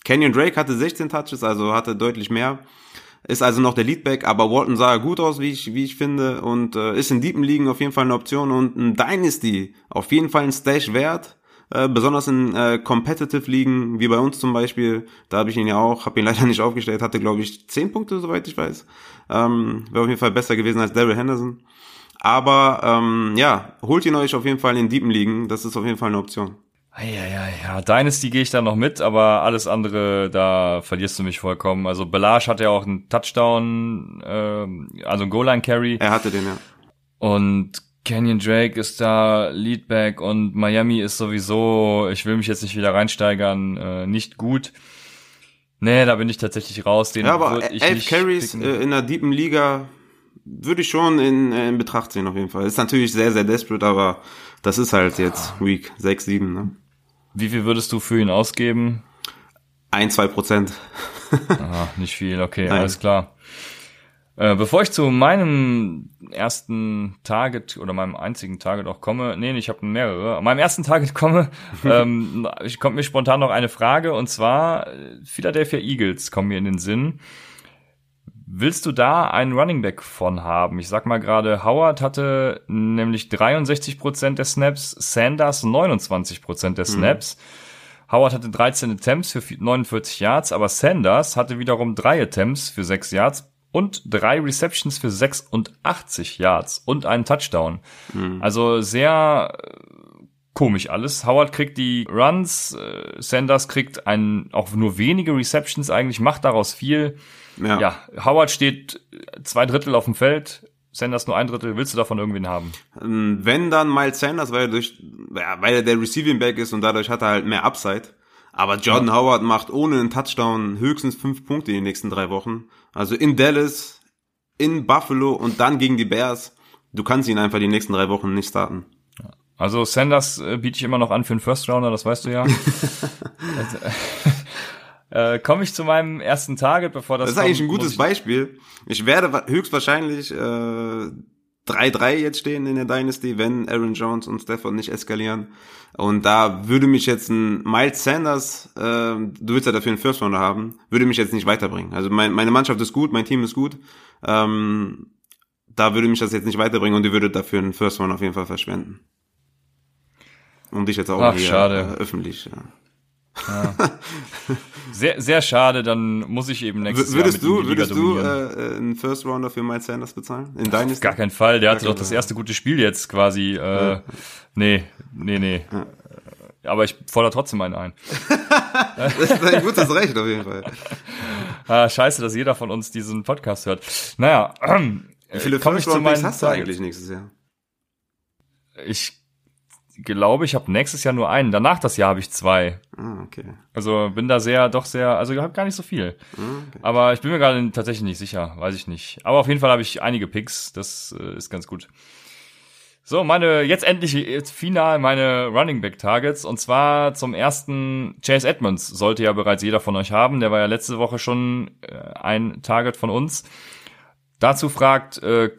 Kenyon Drake hatte 16 Touches, also hatte deutlich mehr ist also noch der Leadback, aber Walton sah gut aus, wie ich, wie ich finde, und äh, ist in deepen Ligen auf jeden Fall eine Option und ein Dynasty auf jeden Fall ein Stash wert. Äh, besonders in äh, Competitive Ligen, wie bei uns zum Beispiel, da habe ich ihn ja auch, habe ihn leider nicht aufgestellt, hatte glaube ich 10 Punkte, soweit ich weiß. Ähm, Wäre auf jeden Fall besser gewesen als Daryl Henderson. Aber ähm, ja, holt ihn euch auf jeden Fall in deepen Ligen, das ist auf jeden Fall eine Option. Ja, ja, ja. Dynasty gehe ich da noch mit, aber alles andere, da verlierst du mich vollkommen. Also Belage hat ja auch einen Touchdown, äh, also einen Goal-Line-Carry. Er hatte den, ja. Und Canyon Drake ist da Leadback und Miami ist sowieso, ich will mich jetzt nicht wieder reinsteigern, äh, nicht gut. Nee, da bin ich tatsächlich raus. Den ja, aber elf Carries äh, in der deepen Liga würde ich schon in, in Betracht ziehen auf jeden Fall. Ist natürlich sehr, sehr desperate, aber das ist halt jetzt Week 6, 7. Ne? Wie viel würdest du für ihn ausgeben? Ein, zwei Prozent. ah, nicht viel, okay, Nein. alles klar. Äh, bevor ich zu meinem ersten Target oder meinem einzigen Target auch komme, nee, ich habe mehrere, meinem ersten Target komme, ähm, ich kommt mir spontan noch eine Frage und zwar Philadelphia Eagles kommen mir in den Sinn. Willst du da einen Running Back von haben? Ich sag mal gerade, Howard hatte nämlich 63% der Snaps, Sanders 29% der mhm. Snaps. Mhm. Howard hatte 13 Attempts für 49 Yards, aber Sanders hatte wiederum drei Attempts für 6 Yards und drei Receptions für 86 Yards und einen Touchdown. Mhm. Also sehr äh, komisch alles. Howard kriegt die Runs, äh, Sanders kriegt ein, auch nur wenige Receptions eigentlich, macht daraus viel. Ja. ja, Howard steht zwei Drittel auf dem Feld, Sanders nur ein Drittel. Willst du davon irgendwen haben? Ähm, wenn dann Miles Sanders, weil er durch, weil er der Receiving Back ist und dadurch hat er halt mehr Upside. Aber Jordan ja. Howard macht ohne einen Touchdown höchstens fünf Punkte in den nächsten drei Wochen. Also in Dallas, in Buffalo und dann gegen die Bears. Du kannst ihn einfach die nächsten drei Wochen nicht starten. Also Sanders äh, biete ich immer noch an für einen First Rounder, das weißt du ja. äh, komme ich zu meinem ersten Target, bevor das. Das ist kommt, eigentlich ein gutes ich Beispiel. Ich werde höchstwahrscheinlich äh, 3-3 jetzt stehen in der Dynasty, wenn Aaron Jones und Stafford nicht eskalieren. Und da würde mich jetzt ein Miles Sanders, äh, du willst ja dafür einen First Rounder haben, würde mich jetzt nicht weiterbringen. Also mein, meine Mannschaft ist gut, mein Team ist gut. Ähm, da würde mich das jetzt nicht weiterbringen und die würde dafür einen First Rounder auf jeden Fall verschwenden. Um dich jetzt auch Ach, hier schade. Äh, öffentlich. Ja. Ja. Sehr, sehr schade, dann muss ich eben nächstes würdest Jahr mit du, Würdest du äh, einen First Rounder für Miles Sanders bezahlen? In Ach, Auf gar keinen Fall, der hatte doch das erste gute Spiel jetzt quasi. Äh, ja. Nee, nee, nee. Ja. Aber ich fordere trotzdem einen ein. das ist ein gutes Recht auf jeden Fall. ah, scheiße, dass jeder von uns diesen Podcast hört. Naja, Wie viele First Round hast du eigentlich nächstes Jahr? Ich glaube, ich habe nächstes Jahr nur einen. Danach das Jahr habe ich zwei. Ah, okay. Also bin da sehr, doch sehr, also ich habe gar nicht so viel. Ah, okay. Aber ich bin mir gerade tatsächlich nicht sicher, weiß ich nicht. Aber auf jeden Fall habe ich einige Picks, das äh, ist ganz gut. So, meine, jetzt endlich, jetzt final meine Running Back Targets. Und zwar zum ersten Chase Edmonds sollte ja bereits jeder von euch haben. Der war ja letzte Woche schon äh, ein Target von uns. Dazu fragt äh,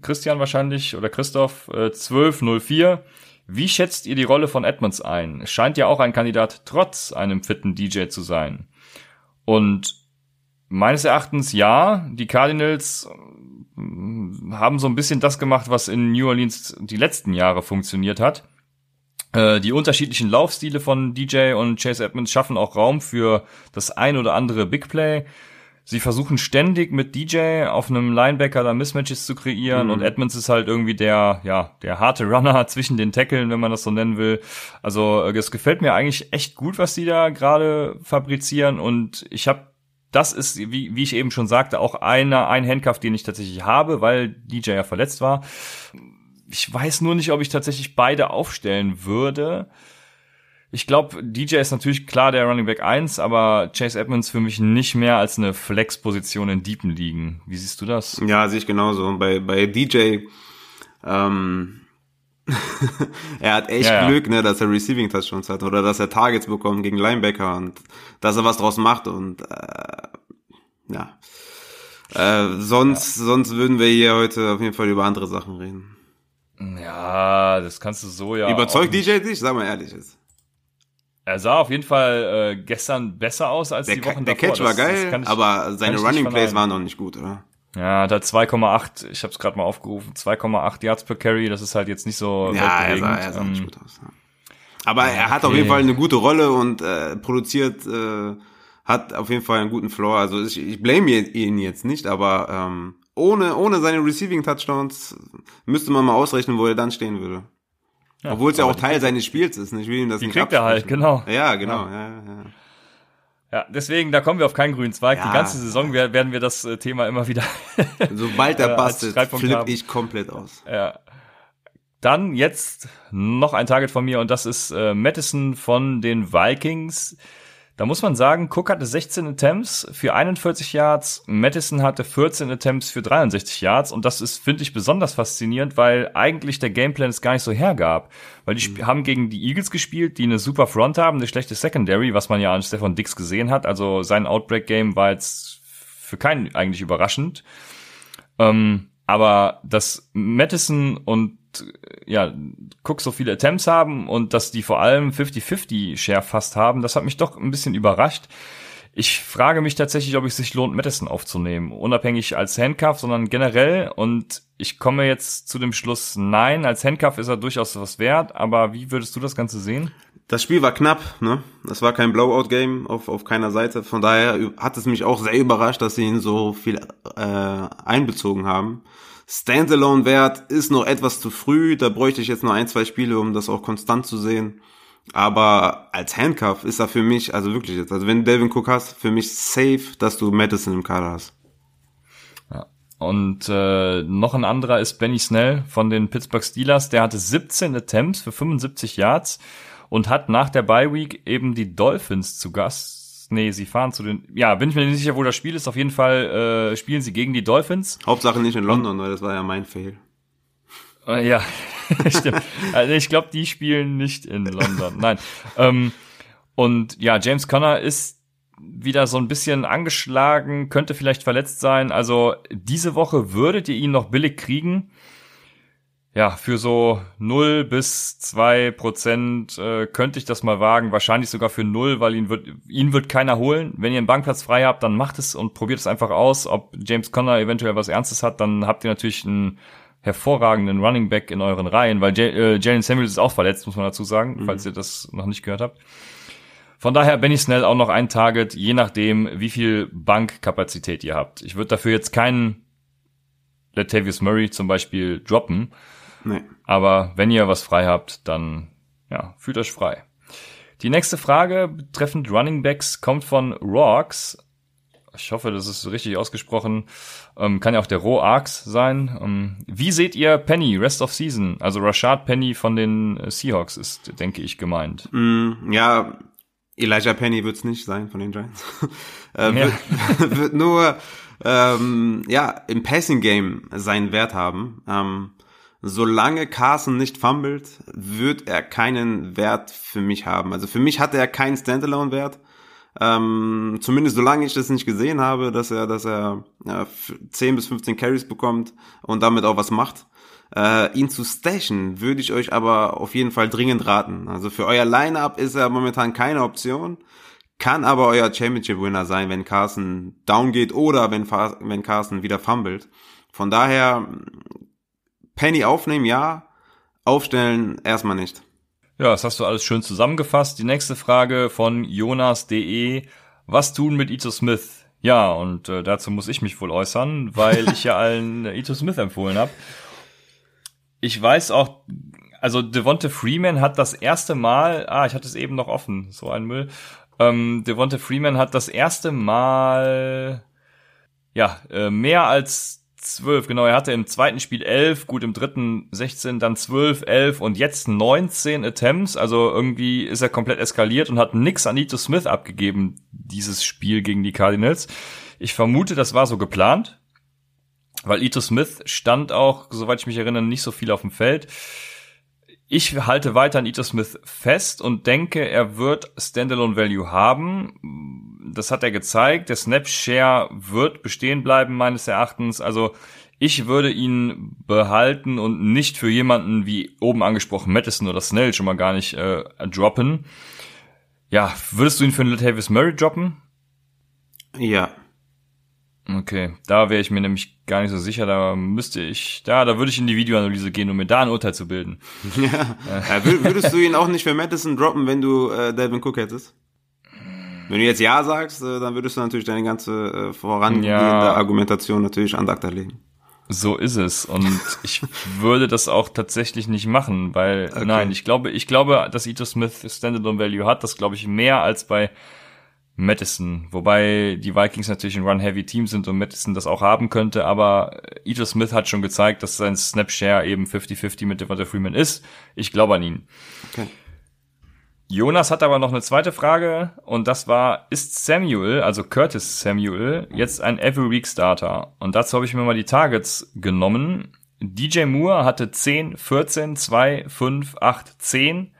Christian wahrscheinlich oder Christoph äh, 1204. Wie schätzt ihr die Rolle von Edmonds ein? Es scheint ja auch ein Kandidat trotz einem fitten DJ zu sein. Und meines Erachtens ja, die Cardinals äh, haben so ein bisschen das gemacht, was in New Orleans die letzten Jahre funktioniert hat. Äh, die unterschiedlichen Laufstile von DJ und Chase Edmonds schaffen auch Raum für das ein oder andere Big Play. Sie versuchen ständig mit DJ auf einem Linebacker da Mismatches zu kreieren mhm. und Edmonds ist halt irgendwie der, ja, der harte Runner zwischen den Tackeln, wenn man das so nennen will. Also es gefällt mir eigentlich echt gut, was die da gerade fabrizieren und ich habe das ist, wie, wie ich eben schon sagte, auch einer, ein Handcuff, den ich tatsächlich habe, weil DJ ja verletzt war. Ich weiß nur nicht, ob ich tatsächlich beide aufstellen würde. Ich glaube, DJ ist natürlich klar der Running Back 1, aber Chase Edmonds für mich nicht mehr als eine Flex-Position in Deepen liegen. Wie siehst du das? Ja, sehe ich genauso. Bei, bei DJ, ähm, er hat echt ja, Glück, ne, dass er Receiving Touchdowns hat oder dass er Targets bekommt gegen Linebacker und dass er was draus macht und äh, ja. Äh, sonst, ja. sonst würden wir hier heute auf jeden Fall über andere Sachen reden. Ja, das kannst du so ja. Überzeugt DJ dich? Sag mal ehrlich jetzt. Er sah auf jeden Fall äh, gestern besser aus als der die Wochen der davor. Der Catch war das, geil, das ich, aber seine Running Plays waren noch nicht gut, oder? Ja, hat 2,8, ich habe es gerade mal aufgerufen, 2,8 Yards per Carry, das ist halt jetzt nicht so Ja, er sah, er sah ähm, nicht gut aus. Ja. Aber er okay. hat auf jeden Fall eine gute Rolle und äh, produziert, äh, hat auf jeden Fall einen guten Floor. Also ich, ich blame ihn jetzt nicht, aber ähm, ohne, ohne seine Receiving Touchdowns müsste man mal ausrechnen, wo er dann stehen würde. Ja, Obwohl es ja auch Teil seines Spiels ist, nicht? will ihm das die nicht kriegt er halt, genau. Ja, genau. Ja. Ja, ja. ja, deswegen, da kommen wir auf keinen grünen Zweig. Die ganze Saison werden wir das äh, Thema immer wieder. Sobald er bastet, flippe ich komplett aus. Ja. Dann jetzt noch ein Target von mir und das ist äh, Madison von den Vikings. Da muss man sagen, Cook hatte 16 Attempts für 41 Yards, Madison hatte 14 Attempts für 63 Yards und das ist, finde ich, besonders faszinierend, weil eigentlich der Gameplan es gar nicht so hergab. Weil die mhm. haben gegen die Eagles gespielt, die eine super Front haben, eine schlechte Secondary, was man ja an Stefan Dix gesehen hat. Also sein Outbreak-Game war jetzt für keinen eigentlich überraschend. Ähm, aber dass Madison und ja, Cook so viele Attempts haben und dass die vor allem 50-50 Share fast haben, das hat mich doch ein bisschen überrascht. Ich frage mich tatsächlich, ob es sich lohnt, Madison aufzunehmen. Unabhängig als Handcuff, sondern generell. Und ich komme jetzt zu dem Schluss, nein, als Handcuff ist er durchaus was wert. Aber wie würdest du das Ganze sehen? Das Spiel war knapp, ne? Es war kein Blowout-Game auf, auf keiner Seite. Von daher hat es mich auch sehr überrascht, dass sie ihn so viel äh, einbezogen haben. Standalone-Wert ist noch etwas zu früh. Da bräuchte ich jetzt noch ein, zwei Spiele, um das auch konstant zu sehen. Aber als Handcuff ist er für mich, also wirklich jetzt, also wenn du Devin Cook hast, für mich safe, dass du Madison im Kader hast. Ja. Und äh, noch ein anderer ist Benny Snell von den Pittsburgh Steelers. Der hatte 17 Attempts für 75 Yards und hat nach der Bye Week eben die Dolphins zu Gast Nee, sie fahren zu den. Ja, bin ich mir nicht sicher, wo das Spiel ist. Auf jeden Fall äh, spielen sie gegen die Dolphins. Hauptsache nicht in London, weil das war ja mein Fail. Äh, ja, stimmt. Also ich glaube, die spielen nicht in London. Nein. Ähm, und ja, James Conner ist wieder so ein bisschen angeschlagen, könnte vielleicht verletzt sein. Also diese Woche würdet ihr ihn noch billig kriegen ja, für so 0 bis 2 Prozent äh, könnte ich das mal wagen. Wahrscheinlich sogar für 0, weil ihn wird, ihn wird keiner holen. Wenn ihr einen Bankplatz frei habt, dann macht es und probiert es einfach aus. Ob James Conner eventuell was Ernstes hat, dann habt ihr natürlich einen hervorragenden Running Back in euren Reihen, weil J äh, Jalen Samuels ist auch verletzt, muss man dazu sagen, mhm. falls ihr das noch nicht gehört habt. Von daher Benny Snell auch noch ein Target, je nachdem, wie viel Bankkapazität ihr habt. Ich würde dafür jetzt keinen Latavius Murray zum Beispiel droppen, Nee. Aber wenn ihr was frei habt, dann ja, fühlt euch frei. Die nächste Frage betreffend Running Backs kommt von Rocks. Ich hoffe, das ist richtig ausgesprochen. Ähm, kann ja auch der Roarks sein. Ähm, wie seht ihr Penny, Rest of Season? Also Rashad Penny von den äh, Seahawks ist, denke ich, gemeint. Mm, ja, Elijah Penny wird's nicht sein von den Giants. äh, ja. wird, wird, nur ähm, ja im Passing Game seinen Wert haben. Ähm, solange Carson nicht fummelt, wird er keinen Wert für mich haben. Also für mich hat er keinen Standalone-Wert. Ähm, zumindest solange ich das nicht gesehen habe, dass er, dass er ja, 10 bis 15 Carries bekommt und damit auch was macht. Äh, ihn zu stashen würde ich euch aber auf jeden Fall dringend raten. Also für euer Lineup ist er momentan keine Option, kann aber euer Championship-Winner sein, wenn Carson down geht oder wenn, wenn Carson wieder fummelt. Von daher Penny aufnehmen, ja. Aufstellen erstmal nicht. Ja, das hast du alles schön zusammengefasst. Die nächste Frage von Jonas.de. Was tun mit Ito Smith? Ja, und äh, dazu muss ich mich wohl äußern, weil ich ja allen Ito Smith empfohlen habe. Ich weiß auch, also Devonte Freeman hat das erste Mal, ah, ich hatte es eben noch offen, so ein Müll. Ähm, Devonte Freeman hat das erste Mal, ja, äh, mehr als zwölf, genau, er hatte im zweiten Spiel elf, gut im dritten 16, dann zwölf, elf und jetzt 19 Attempts, also irgendwie ist er komplett eskaliert und hat nix an Ito Smith abgegeben, dieses Spiel gegen die Cardinals. Ich vermute, das war so geplant, weil Ito Smith stand auch, soweit ich mich erinnere, nicht so viel auf dem Feld. Ich halte weiter an Ito Smith fest und denke, er wird Standalone Value haben. Das hat er gezeigt. Der Snap Share wird bestehen bleiben, meines Erachtens. Also, ich würde ihn behalten und nicht für jemanden wie oben angesprochen Madison oder Snell schon mal gar nicht äh, droppen. Ja, würdest du ihn für einen Latavius Murray droppen? Ja. Okay, da wäre ich mir nämlich gar nicht so sicher. Da müsste ich, da, da würde ich in die Videoanalyse gehen, um mir da ein Urteil zu bilden. Ja. ja würdest du ihn auch nicht für Madison droppen, wenn du äh, Devin Cook hättest? Wenn du jetzt ja sagst, äh, dann würdest du natürlich deine ganze äh, vorangehende ja. Argumentation natürlich an Akta legen. So ist es. Und ich würde das auch tatsächlich nicht machen, weil, okay. nein, ich glaube, ich glaube, dass Ito Smith Standalone Value hat, das glaube ich mehr als bei Madison, wobei die Vikings natürlich ein Run-Heavy-Team sind und Madison das auch haben könnte, aber Ito Smith hat schon gezeigt, dass sein Snap-Share eben 50-50 mit Devonta Freeman ist. Ich glaube an ihn. Okay. Jonas hat aber noch eine zweite Frage und das war, ist Samuel, also Curtis Samuel, jetzt ein Every Week Starter? Und dazu habe ich mir mal die Targets genommen. DJ Moore hatte 10, 14, 2, 5, 8, 10.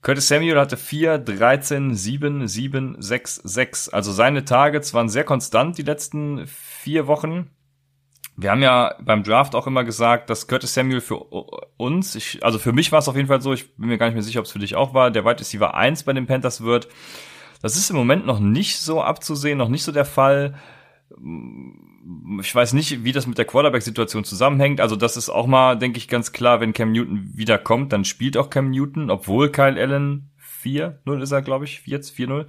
Curtis Samuel hatte 4, 13, 7, 7, 6, 6. Also seine Targets waren sehr konstant die letzten vier Wochen. Wir haben ja beim Draft auch immer gesagt, dass Curtis Samuel für uns, ich, also für mich war es auf jeden Fall so, ich bin mir gar nicht mehr sicher, ob es für dich auch war, der Wide Receiver 1 bei den Panthers wird. Das ist im Moment noch nicht so abzusehen, noch nicht so der Fall. Ich weiß nicht, wie das mit der Quarterback-Situation zusammenhängt. Also das ist auch mal, denke ich, ganz klar, wenn Cam Newton wiederkommt, dann spielt auch Cam Newton, obwohl Kyle Allen 4-0 ist er, glaube ich, jetzt 4-0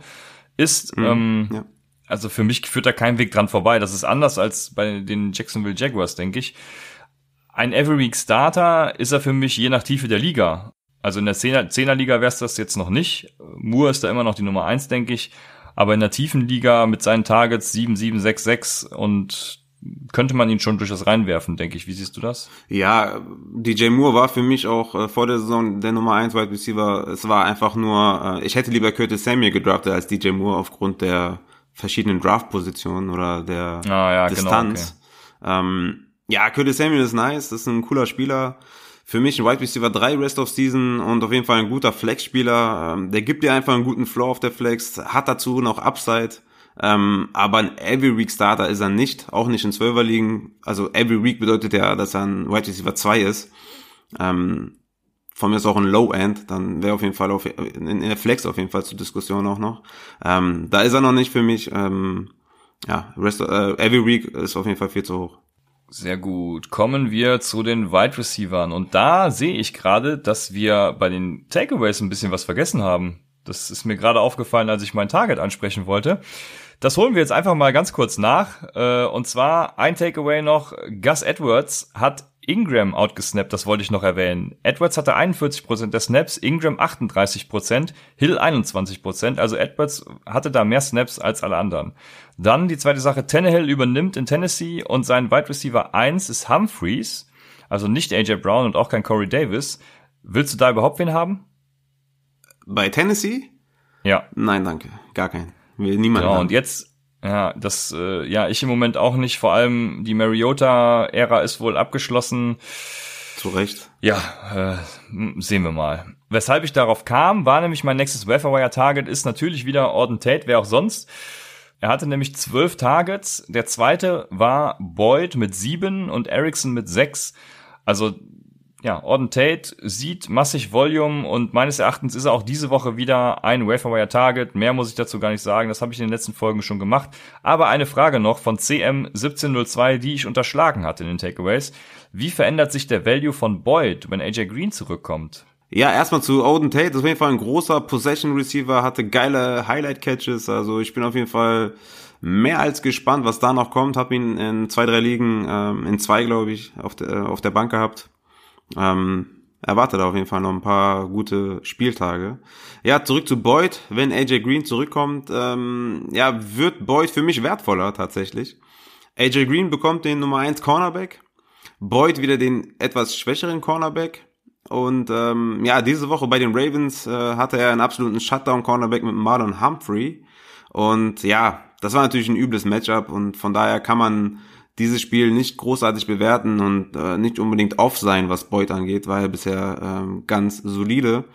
ist. Mhm, ähm, ja also für mich führt da kein Weg dran vorbei. Das ist anders als bei den Jacksonville Jaguars, denke ich. Ein Every Week Starter ist er für mich je nach Tiefe der Liga. Also in der Zehner, Zehnerliga wäre es das jetzt noch nicht. Moore ist da immer noch die Nummer eins, denke ich. Aber in der tiefen Liga mit seinen Targets 7, 7, 6, 6 und könnte man ihn schon durchaus reinwerfen, denke ich. Wie siehst du das? Ja, DJ Moore war für mich auch äh, vor der Saison der Nummer 1 Wide Receiver. Es war einfach nur, äh, ich hätte lieber Curtis Samuel gedraftet als DJ Moore aufgrund der verschiedenen Draft-Positionen oder der ah, ja, genau, Distanz. Genau, okay. ähm, ja, Curtis Samuel ist nice, das ist ein cooler Spieler. Für mich ein Wide Receiver 3 Rest of Season und auf jeden Fall ein guter Flex-Spieler. Ähm, der gibt dir einfach einen guten Flow auf der Flex, hat dazu noch Upside. Ähm, aber ein Every Week Starter ist er nicht, auch nicht in 12er Ligen. Also Every Week bedeutet ja, dass er ein Wide Receiver 2 ist. Ähm, von mir ist auch ein Low End, dann wäre auf jeden Fall auf, in, in, der Flex auf jeden Fall zur Diskussion auch noch. Ähm, da ist er noch nicht für mich. Ähm, ja, rest, äh, every week ist auf jeden Fall viel zu hoch. Sehr gut. Kommen wir zu den Wide Receivern. Und da sehe ich gerade, dass wir bei den Takeaways ein bisschen was vergessen haben. Das ist mir gerade aufgefallen, als ich mein Target ansprechen wollte. Das holen wir jetzt einfach mal ganz kurz nach. Äh, und zwar ein Takeaway noch. Gus Edwards hat Ingram outgesnappt, das wollte ich noch erwähnen. Edwards hatte 41% der Snaps, Ingram 38%, Hill 21%, also Edwards hatte da mehr Snaps als alle anderen. Dann die zweite Sache, Tannehill übernimmt in Tennessee und sein Wide Receiver 1 ist Humphreys, also nicht AJ Brown und auch kein Corey Davis. Willst du da überhaupt wen haben? Bei Tennessee? Ja. Nein, danke. Gar keinen. Will niemand genau, haben. und jetzt ja, das, äh, ja, ich im Moment auch nicht. Vor allem die Mariota-Ära ist wohl abgeschlossen. Zu Recht. Ja, äh, sehen wir mal. Weshalb ich darauf kam, war nämlich mein nächstes Waferwire-Target ist natürlich wieder Orden Tate, wer auch sonst. Er hatte nämlich zwölf Targets. Der zweite war Boyd mit sieben und Erickson mit sechs. Also ja, Orden Tate sieht massig Volume und meines Erachtens ist er auch diese Woche wieder ein Waferwire Target. Mehr muss ich dazu gar nicht sagen, das habe ich in den letzten Folgen schon gemacht. Aber eine Frage noch von CM1702, die ich unterschlagen hatte in den Takeaways. Wie verändert sich der Value von Boyd, wenn AJ Green zurückkommt? Ja, erstmal zu Odin Tate, das ist auf jeden Fall ein großer Possession Receiver, hatte geile Highlight Catches, also ich bin auf jeden Fall mehr als gespannt, was da noch kommt. Hab ihn in zwei, drei Ligen, ähm, in zwei glaube ich, auf der, auf der Bank gehabt. Ähm, erwartet auf jeden Fall noch ein paar gute Spieltage. Ja, zurück zu Boyd. Wenn AJ Green zurückkommt, ähm, ja, wird Boyd für mich wertvoller tatsächlich. AJ Green bekommt den Nummer 1 Cornerback. Boyd wieder den etwas schwächeren Cornerback. Und ähm, ja, diese Woche bei den Ravens äh, hatte er einen absoluten Shutdown-Cornerback mit Marlon Humphrey. Und ja, das war natürlich ein übles Matchup und von daher kann man dieses Spiel nicht großartig bewerten und äh, nicht unbedingt off sein, was Boyd angeht, war er bisher ähm, ganz solide.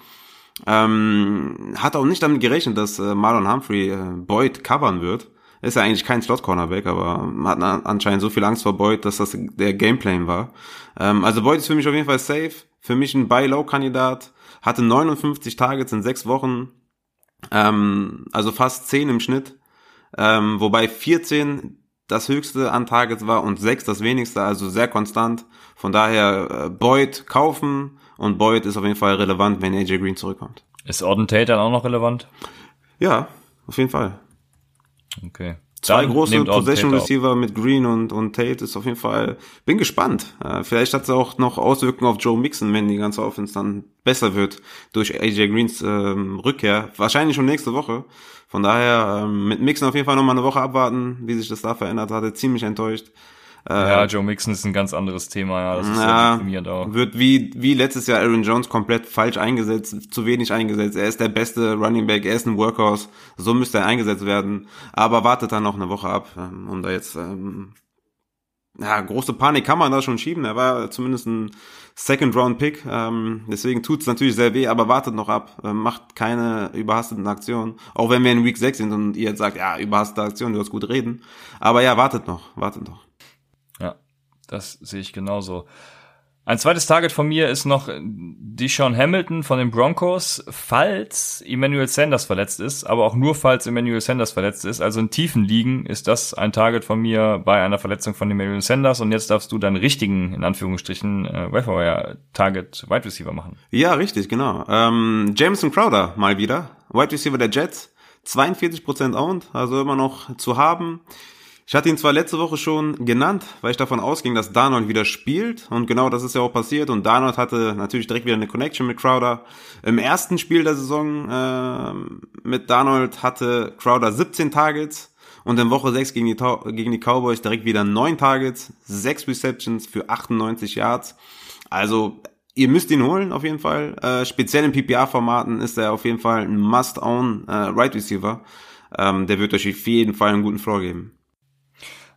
Ähm, hat auch nicht damit gerechnet, dass äh, Marlon Humphrey äh, Boyd covern wird. Ist ja eigentlich kein Slot-Cornerback, aber hat anscheinend so viel Angst vor Boyd, dass das der Gameplan war. Ähm, also Boyd ist für mich auf jeden Fall safe. Für mich ein Buy-Low-Kandidat. Hatte 59 Targets in sechs Wochen. Ähm, also fast 10 im Schnitt. Ähm, wobei 14 das höchste an Targets war und 6 das wenigste, also sehr konstant. Von daher äh, Boyd kaufen und Boyd ist auf jeden Fall relevant, wenn AJ Green zurückkommt. Ist Orden Tate dann auch noch relevant? Ja, auf jeden Fall. Okay. Zwei Dann große Possession Receiver mit Green und, und Tate ist auf jeden Fall, bin gespannt. Äh, vielleicht hat es auch noch Auswirkungen auf Joe Mixon, wenn die ganze Offense dann besser wird durch AJ Greens ähm, Rückkehr. Wahrscheinlich schon nächste Woche. Von daher ähm, mit Mixon auf jeden Fall nochmal eine Woche abwarten, wie sich das da verändert hatte. Ziemlich enttäuscht. Äh, ja, Joe Mixon ist ein ganz anderes Thema, ja. Das ist ja, deprimierend auch. Wird wie, wie letztes Jahr Aaron Jones komplett falsch eingesetzt, zu wenig eingesetzt. Er ist der beste Running Back, er ist ein Workhorse, so müsste er eingesetzt werden. Aber wartet dann noch eine Woche ab, ähm, um da jetzt ähm, ja, große Panik kann man da schon schieben. Er war zumindest ein Second-Round-Pick. Ähm, deswegen tut's natürlich sehr weh, aber wartet noch ab. Ähm, macht keine überhasteten Aktionen. Auch wenn wir in Week 6 sind und ihr jetzt sagt, ja, überhastete Aktionen, du hast gut reden. Aber ja, wartet noch, wartet noch. Das sehe ich genauso. Ein zweites Target von mir ist noch Deshaun Hamilton von den Broncos, falls Emmanuel Sanders verletzt ist, aber auch nur falls Emmanuel Sanders verletzt ist. Also in tiefen Ligen ist das ein Target von mir bei einer Verletzung von Emmanuel Sanders und jetzt darfst du deinen richtigen, in Anführungsstrichen, äh, Waferwire Target Wide Receiver machen. Ja, richtig, genau. Ähm, Jameson Crowder mal wieder, Wide Receiver der Jets, 42% owned, also immer noch zu haben. Ich hatte ihn zwar letzte Woche schon genannt, weil ich davon ausging, dass Darnold wieder spielt und genau das ist ja auch passiert und Darnold hatte natürlich direkt wieder eine Connection mit Crowder. Im ersten Spiel der Saison äh, mit Darnold hatte Crowder 17 Targets und in Woche 6 gegen die, gegen die Cowboys direkt wieder 9 Targets, 6 Receptions für 98 Yards. Also ihr müsst ihn holen auf jeden Fall. Äh, speziell in PPR-Formaten ist er auf jeden Fall ein Must-Own äh, Right Receiver. Ähm, der wird euch auf jeden Fall einen guten Floor geben.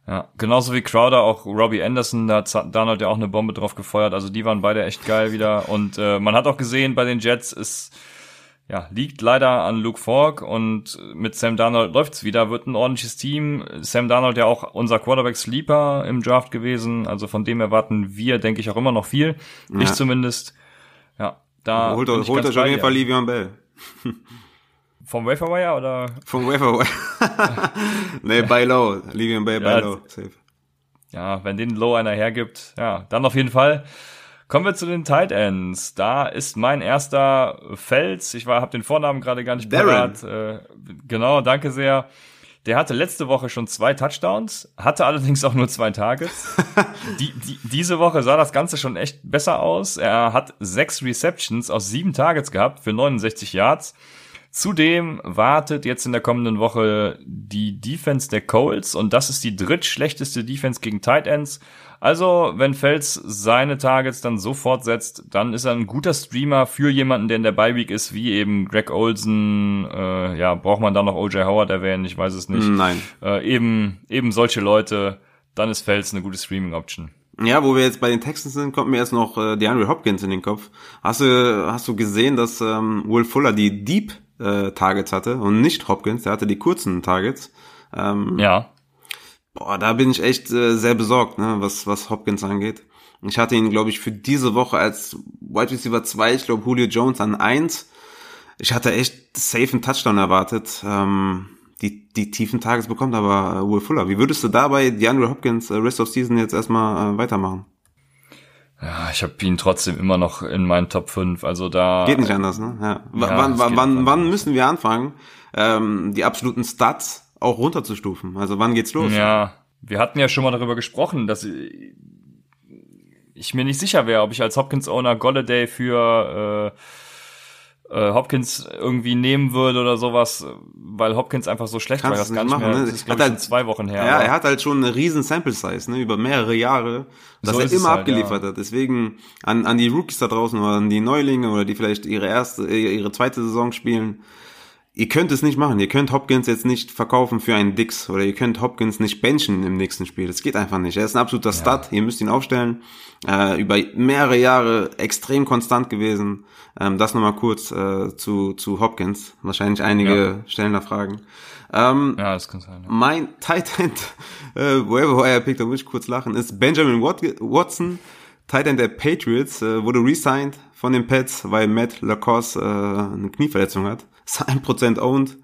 Ja, genauso wie Crowder, auch Robbie Anderson, da hat Donald ja auch eine Bombe drauf gefeuert. Also die waren beide echt geil wieder. Und äh, man hat auch gesehen, bei den Jets ist ja, liegt leider an Luke Falk und mit Sam Darnold läuft's wieder, wird ein ordentliches Team. Sam Darnold ja auch unser Quarterback Sleeper im Draft gewesen, also von dem erwarten wir, denke ich, auch immer noch viel. Ja. Ich zumindest. Ja, da holt, holt euch auf jeden Fall Livion Bell. Vom Waferwire oder? Vom Waferwire. nee, bei Low. Livian Bay, ja, Low. Safe. Ja, wenn den Low einer hergibt, ja, dann auf jeden Fall. Kommen wir zu den Tight Ends. Da ist mein erster Fels. Ich war, habe den Vornamen gerade gar nicht parat. Äh, genau, danke sehr. Der hatte letzte Woche schon zwei Touchdowns, hatte allerdings auch nur zwei Targets. die, die, diese Woche sah das Ganze schon echt besser aus. Er hat sechs Receptions aus sieben Targets gehabt für 69 Yards. Zudem wartet jetzt in der kommenden Woche die Defense der Colts und das ist die drittschlechteste Defense gegen Tight Ends. Also, wenn Fels seine Targets dann so fortsetzt, dann ist er ein guter Streamer für jemanden, der in der Bye Week ist, wie eben Greg Olsen. Äh, ja, braucht man da noch OJ Howard erwähnen? Ich weiß es nicht. Nein. Äh, eben, eben solche Leute. Dann ist Fels eine gute Streaming-Option. Ja, wo wir jetzt bei den Texans sind, kommt mir erst noch äh, DeAndre Hopkins in den Kopf. Hast du, hast du gesehen, dass ähm, Will Fuller die Deep äh, Targets hatte und nicht Hopkins, der hatte die kurzen Targets. Ähm, ja. Boah, da bin ich echt äh, sehr besorgt, ne, was, was Hopkins angeht. Ich hatte ihn, glaube ich, für diese Woche als Wide Receiver 2, ich glaube Julio Jones an 1. Ich hatte echt safe einen Touchdown erwartet. Ähm, die, die tiefen Tages bekommt aber äh, Will Fuller. Wie würdest du dabei DeAndre Hopkins äh, Rest of Season jetzt erstmal äh, weitermachen? Ja, ich habe ihn trotzdem immer noch in meinen Top 5. Also da. Geht nicht anders, ne? Ja. ja wann, wann, wann, wann müssen wir anfangen, ähm, die absoluten Stats auch runterzustufen? Also wann geht's los? Ja, wir hatten ja schon mal darüber gesprochen, dass ich mir nicht sicher wäre, ob ich als Hopkins-Owner Golladay für äh, äh, Hopkins irgendwie nehmen würde oder sowas, weil Hopkins einfach so schlecht Kannst war. Das gar nicht machen, mehr, ne? das ist glaube ich halt, zwei Wochen her. Ja, er hat halt schon eine riesen Sample Size, ne, über mehrere Jahre, dass so er immer halt, abgeliefert ja. hat. Deswegen an, an die Rookies da draußen oder an die Neulinge oder die vielleicht ihre erste, ihre zweite Saison spielen, ihr könnt es nicht machen. Ihr könnt Hopkins jetzt nicht verkaufen für einen Dix oder ihr könnt Hopkins nicht benchen im nächsten Spiel. Das geht einfach nicht. Er ist ein absoluter ja. Stud. Ihr müsst ihn aufstellen. Äh, über mehrere Jahre extrem konstant gewesen. Ähm, das nochmal kurz äh, zu, zu Hopkins. Wahrscheinlich einige ja. stellen da Fragen. Ähm, ja, das kann sein. Ja. Mein Tight End, äh, wherever I picked, da muss ich kurz lachen, ist Benjamin Watson. Tight End der Patriots, äh, wurde resigned von den Pets, weil Matt Lacoste äh, eine Knieverletzung hat ist 1% owned.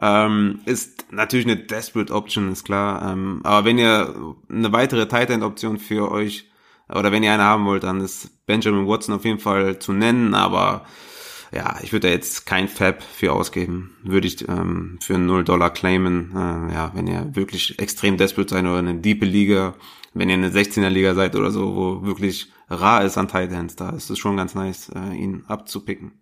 Ähm, ist natürlich eine desperate Option, ist klar. Ähm, aber wenn ihr eine weitere Tight End Option für euch oder wenn ihr eine haben wollt, dann ist Benjamin Watson auf jeden Fall zu nennen, aber ja, ich würde da jetzt kein Fab für ausgeben. Würde ich ähm, für 0 Dollar claimen. Äh, ja, wenn ihr wirklich extrem desperate seid oder eine diepe Liga, wenn ihr eine 16er Liga seid oder so, wo wirklich rar ist an Tight Ends, da ist es schon ganz nice, äh, ihn abzupicken.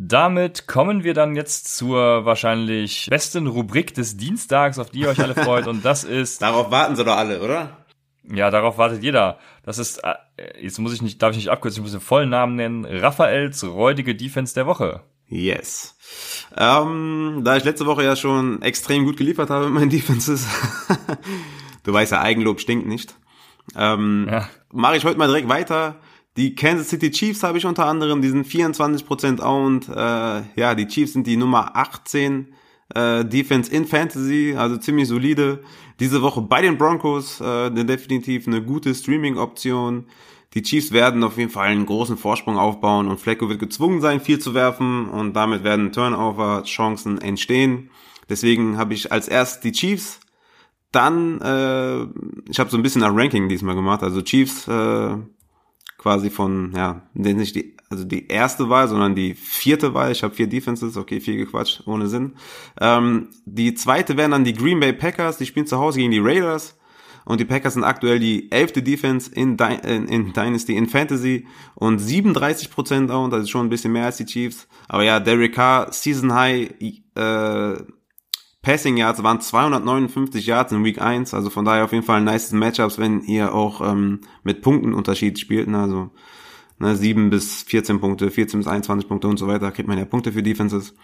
Damit kommen wir dann jetzt zur wahrscheinlich besten Rubrik des Dienstags, auf die ihr euch alle freut. Und das ist. Darauf warten sie doch alle, oder? Ja, darauf wartet jeder. Das ist, äh, jetzt muss ich nicht, darf ich nicht abkürzen, ich muss den vollen Namen nennen. Raphaels räudige Defense der Woche. Yes. Ähm, da ich letzte Woche ja schon extrem gut geliefert habe mit meinen Defenses, du weißt ja, Eigenlob stinkt nicht, ähm, ja. mache ich heute mal direkt weiter. Die Kansas City Chiefs habe ich unter anderem, die sind 24% owned. Äh, ja, die Chiefs sind die Nummer 18 äh, Defense in Fantasy, also ziemlich solide. Diese Woche bei den Broncos äh, definitiv eine gute Streaming-Option. Die Chiefs werden auf jeden Fall einen großen Vorsprung aufbauen und Flecko wird gezwungen sein, viel zu werfen und damit werden Turnover-Chancen entstehen. Deswegen habe ich als erst die Chiefs, dann, äh, ich habe so ein bisschen nach Ranking diesmal gemacht, also Chiefs äh, quasi von, ja, nicht die, also die erste Wahl, sondern die vierte Wahl. Ich habe vier Defenses, okay, viel gequatscht, ohne Sinn. Ähm, die zweite wären dann die Green Bay Packers, die spielen zu Hause gegen die Raiders. Und die Packers sind aktuell die elfte Defense in, Di in, Dynasty, in Fantasy und 37% owned, also schon ein bisschen mehr als die Chiefs. Aber ja, Derek Carr, Season High, äh, Passing Yards waren 259 Yards in Week 1, also von daher auf jeden Fall nice Matchups, wenn ihr auch ähm, mit Punktenunterschied spielt, ne? also ne, 7 bis 14 Punkte, 14 bis 21 Punkte und so weiter, kriegt man ja Punkte für Defenses.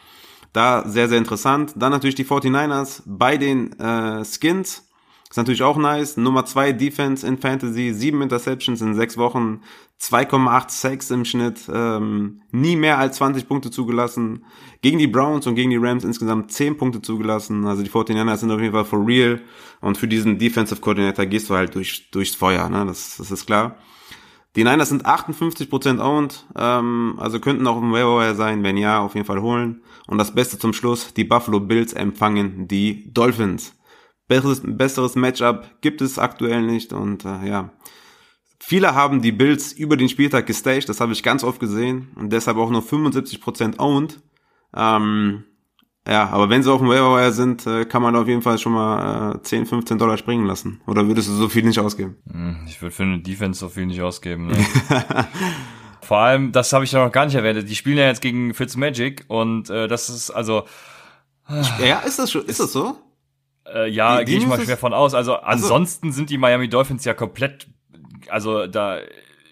Da sehr, sehr interessant. Dann natürlich die 49ers bei den äh, Skins. Ist natürlich auch nice. Nummer zwei Defense in Fantasy, sieben Interceptions in sechs Wochen, 2,8 Sacks im Schnitt, ähm, nie mehr als 20 Punkte zugelassen. Gegen die Browns und gegen die Rams insgesamt 10 Punkte zugelassen. Also die 49ers sind auf jeden Fall for real. Und für diesen Defensive Coordinator gehst du halt durch, durchs Feuer, ne? Das, das ist klar. Die Niners sind 58% owned, ähm, also könnten auch im Waiver sein, wenn ja, auf jeden Fall holen. Und das Beste zum Schluss, die Buffalo Bills empfangen die Dolphins. Besseres, besseres Matchup gibt es aktuell nicht und äh, ja. Viele haben die Bills über den Spieltag gestaged, das habe ich ganz oft gesehen und deshalb auch nur 75% owned. Ähm, ja, aber wenn sie auf dem Waiver sind, äh, kann man auf jeden Fall schon mal äh, 10, 15 Dollar springen lassen. Oder würdest du so viel nicht ausgeben? Hm, ich würde für eine Defense so viel nicht ausgeben. Ne? Vor allem, das habe ich noch gar nicht erwähnt, die spielen ja jetzt gegen Fitzmagic und äh, das ist also... Ja, ist das schon, ist das so? Äh, ja, gehe ich mal schwer von aus. Also, also ansonsten sind die Miami Dolphins ja komplett, also da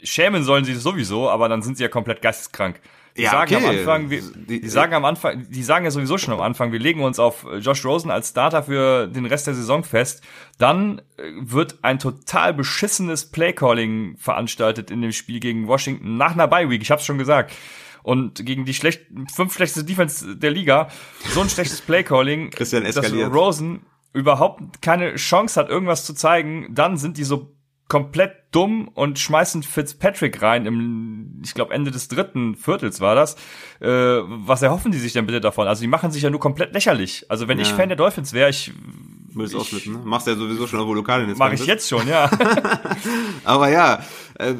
schämen sollen sie sowieso, aber dann sind sie ja komplett geisteskrank. Die ja, sagen okay. am Anfang, wir, die, die, sagen am Anfang, die sagen ja sowieso schon am Anfang, wir legen uns auf Josh Rosen als Starter für den Rest der Saison fest. Dann äh, wird ein total beschissenes Playcalling veranstaltet in dem Spiel gegen Washington nach einer Bye Week. Ich hab's schon gesagt und gegen die schlecht, fünf schlechteste Defense der Liga so ein schlechtes Playcalling, Christian eskaliert. dass Rosen überhaupt keine Chance hat, irgendwas zu zeigen, dann sind die so komplett dumm und schmeißen Fitzpatrick rein im, ich glaube, Ende des dritten Viertels war das. Äh, was erhoffen die sich denn bitte davon? Also die machen sich ja nur komplett lächerlich. Also wenn ja. ich Fan der Dolphins wäre, ich Willst ausflippen, ne? Machst ja sowieso schon, obwohl du Lokal in Mach ich jetzt schon, ja. Aber ja, äh,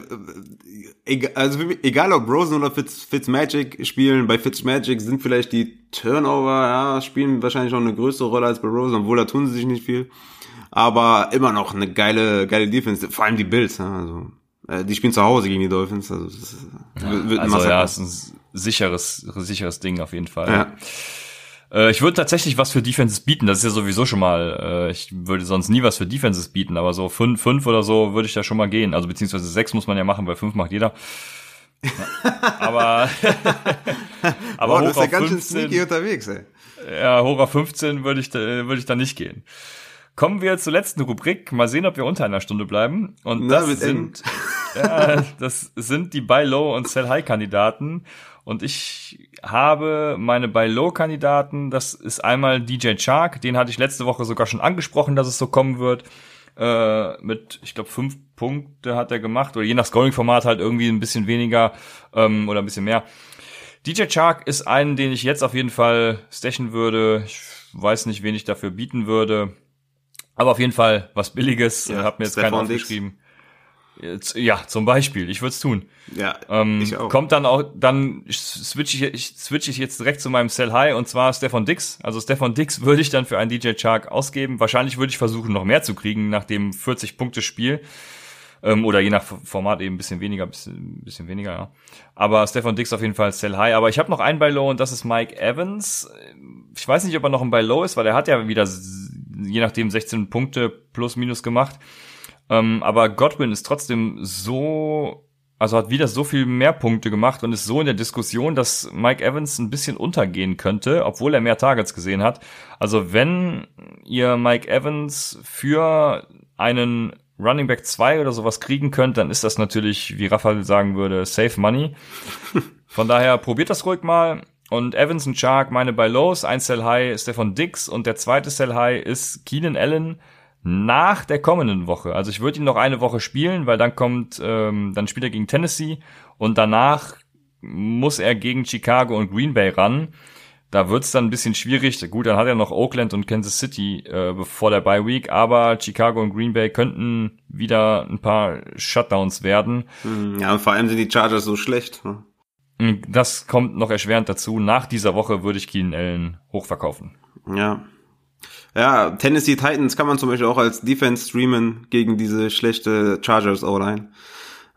egal, also egal ob Rosen oder Fitz, Fitzmagic spielen, bei Fitzmagic sind vielleicht die Turnover, ja, spielen wahrscheinlich noch eine größere Rolle als bei Rosen, obwohl da tun sie sich nicht viel. Aber immer noch eine geile, geile Defense, vor allem die Bills, ja, also äh, die spielen zu Hause gegen die Dolphins, also das ist, ja, wird also ja, ist ein sicheres, sicheres Ding auf jeden Fall. Ja. Äh, ich würde tatsächlich was für Defenses bieten, das ist ja sowieso schon mal, äh, ich würde sonst nie was für Defenses bieten, aber so fünf, fünf oder so würde ich da schon mal gehen. Also beziehungsweise sechs muss man ja machen, weil fünf macht jeder. aber aber Boah, hoch das ist ja ganz 15, schön sneaky unterwegs, ey. Ja, hoch auf 15 würde ich, da, würde ich da nicht gehen. Kommen wir zur letzten Rubrik. Mal sehen, ob wir unter einer Stunde bleiben. Und Na, das sind, ja, das sind die Buy Low und Sell High Kandidaten. Und ich habe meine Buy Low Kandidaten. Das ist einmal DJ Chark. Den hatte ich letzte Woche sogar schon angesprochen, dass es so kommen wird. Äh, mit, ich glaube, fünf Punkte hat er gemacht. Oder je nach Scoring-Format halt irgendwie ein bisschen weniger ähm, oder ein bisschen mehr. DJ Chark ist einen, den ich jetzt auf jeden Fall stechen würde. Ich weiß nicht, wen ich dafür bieten würde. Aber auf jeden Fall was Billiges. Ja, hab mir jetzt keinen aufgeschrieben. Ja, zum Beispiel. Ich würde es tun. Ja, ähm, ich auch. Kommt dann auch, dann switch ich, ich, switch ich jetzt direkt zu meinem Sell High und zwar Stefan Dix. Also Stefan Dix würde ich dann für einen DJ Chark ausgeben. Wahrscheinlich würde ich versuchen, noch mehr zu kriegen nach dem 40-Punkte-Spiel. Ähm, oder je nach Format eben ein bisschen weniger, bisschen, bisschen weniger, ja. Aber Stefan Dix auf jeden Fall Sell High. Aber ich habe noch einen bei Low und das ist Mike Evans. Ich weiß nicht, ob er noch ein bei Low ist, weil er hat ja wieder je nachdem 16 Punkte plus minus gemacht. Ähm, aber Godwin ist trotzdem so, also hat wieder so viel mehr Punkte gemacht und ist so in der Diskussion, dass Mike Evans ein bisschen untergehen könnte, obwohl er mehr Targets gesehen hat. Also wenn ihr Mike Evans für einen Running Back 2 oder sowas kriegen könnt, dann ist das natürlich, wie Raphael sagen würde, safe money. Von daher probiert das ruhig mal. Und Evans und Shark meine bei Lows, ein Sell High Stefan Dix und der zweite Sell High ist Keenan Allen nach der kommenden Woche. Also ich würde ihn noch eine Woche spielen, weil dann kommt, ähm, dann spielt er gegen Tennessee und danach muss er gegen Chicago und Green Bay ran. Da wird's dann ein bisschen schwierig. Gut, dann hat er noch Oakland und Kansas City äh, vor der Bye Week, aber Chicago und Green Bay könnten wieder ein paar Shutdowns werden. Hm, ja, und vor allem sind die Chargers so schlecht. Ne? Hm, das kommt noch erschwerend dazu. Nach dieser Woche würde ich Keenan Allen hochverkaufen. Ja. Ja, Tennessee Titans kann man zum Beispiel auch als Defense streamen gegen diese schlechte Chargers O-Line.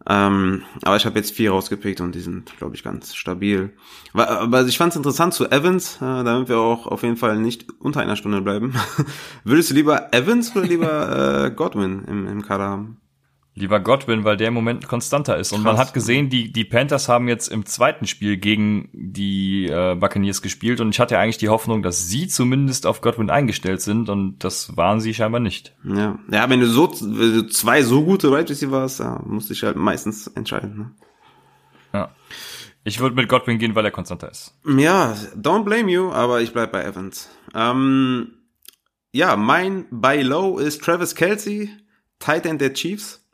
Ähm, aber ich habe jetzt vier rausgepickt und die sind, glaube ich, ganz stabil. Aber ich fand es interessant zu Evans, äh, damit wir auch auf jeden Fall nicht unter einer Stunde bleiben. Würdest du lieber Evans oder lieber äh, Godwin im, im Kader haben? Lieber Godwin, weil der im Moment konstanter ist. Und Krass. man hat gesehen, die, die Panthers haben jetzt im zweiten Spiel gegen die äh, Buccaneers gespielt und ich hatte eigentlich die Hoffnung, dass sie zumindest auf Godwin eingestellt sind und das waren sie scheinbar nicht. Ja, ja wenn du so wenn du zwei so gute Right Receiver hast, ja, musst du dich halt meistens entscheiden. Ne? Ja. Ich würde mit Godwin gehen, weil er konstanter ist. Ja, don't blame you, aber ich bleib bei Evans. Ähm, ja, mein Buy Low ist Travis Kelsey, Tight End der Chiefs.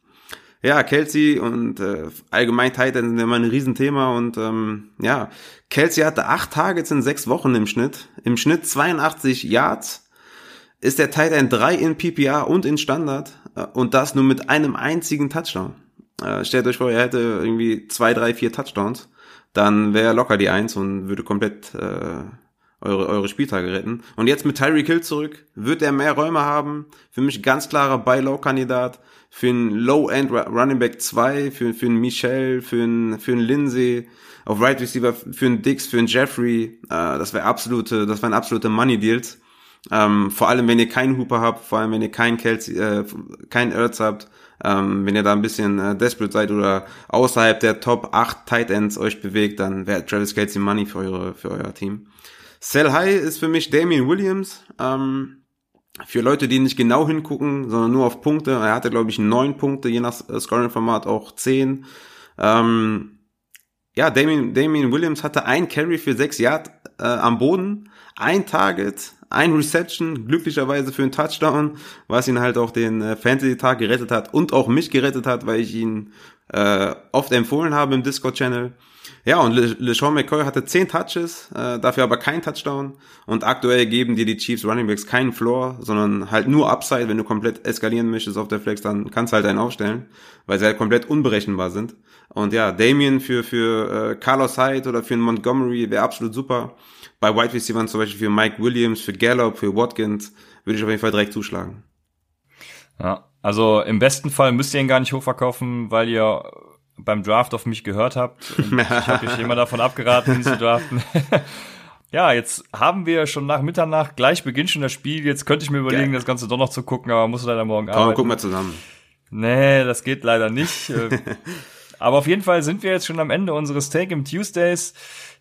Ja, Kelsey und äh, allgemein Titan sind immer ein Riesenthema und ähm, ja, Kelsey hatte acht Targets in sechs Wochen im Schnitt. Im Schnitt 82 Yards. Ist der Titan 3 in PPR und in Standard äh, und das nur mit einem einzigen Touchdown. Äh, stellt euch vor, er hätte irgendwie zwei, drei, vier Touchdowns, dann wäre er locker die Eins und würde komplett äh, eure, eure Spieltage retten. Und jetzt mit Tyreek Hill zurück, wird er mehr Räume haben. Für mich ganz klarer Buy-Low-Kandidat. Für einen Low-End Running Back 2, für, für einen Michel, für einen, für einen Lindsay, auf Right Receiver, für einen Dix, für einen Jeffrey. Äh, das wäre absolute, das wären absolute Money Deals. Ähm, vor allem, wenn ihr keinen Hooper habt, vor allem, wenn ihr keinen Kelsey, äh, keinen Ertz habt, ähm, wenn ihr da ein bisschen äh, desperate seid oder außerhalb der Top 8 Tight Ends euch bewegt, dann wäre Travis Kelsey Money für eure, für euer Team. Sell High ist für mich Damian Williams. Ähm, für Leute, die nicht genau hingucken, sondern nur auf Punkte. Er hatte, glaube ich, neun Punkte, je nach äh, Scoring-Format auch zehn. Ähm, ja, Damien, Damien Williams hatte ein Carry für sechs Yard äh, am Boden, ein Target, ein Reception, glücklicherweise für einen Touchdown, was ihn halt auch den äh, Fantasy-Tag gerettet hat und auch mich gerettet hat, weil ich ihn äh, oft empfohlen habe im Discord-Channel. Ja, und Le LeSean McCoy hatte 10 Touches, äh, dafür aber kein Touchdown. Und aktuell geben dir die Chiefs Running Backs keinen Floor, sondern halt nur Upside. Wenn du komplett eskalieren möchtest auf der Flex, dann kannst du halt einen aufstellen, weil sie halt komplett unberechenbar sind. Und ja, Damien für, für äh, Carlos Hyde oder für Montgomery wäre absolut super. Bei Wide Receivers zum Beispiel für Mike Williams, für Gallup, für Watkins würde ich auf jeden Fall direkt zuschlagen. Ja, also im besten Fall müsst ihr ihn gar nicht hochverkaufen, weil ihr beim Draft auf mich gehört habt. Und ich habe euch immer davon abgeraten, ihn zu draften. ja, jetzt haben wir schon nach Mitternacht, gleich beginnt schon das Spiel. Jetzt könnte ich mir überlegen, Geil. das Ganze doch noch zu gucken, aber muss leider morgen Komm, arbeiten. gucken wir zusammen. Nee, das geht leider nicht. aber auf jeden Fall sind wir jetzt schon am Ende unseres Take im Tuesdays.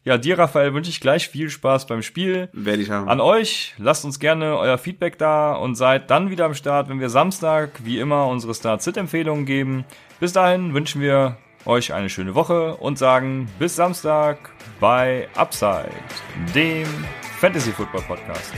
Ja, dir, Raphael, wünsche ich gleich viel Spaß beim Spiel. Werde ich haben. An euch, lasst uns gerne euer Feedback da und seid dann wieder am Start, wenn wir Samstag, wie immer, unsere Start-Sit-Empfehlungen geben. Bis dahin wünschen wir euch eine schöne Woche und sagen bis Samstag bei Upside, dem Fantasy Football Podcast.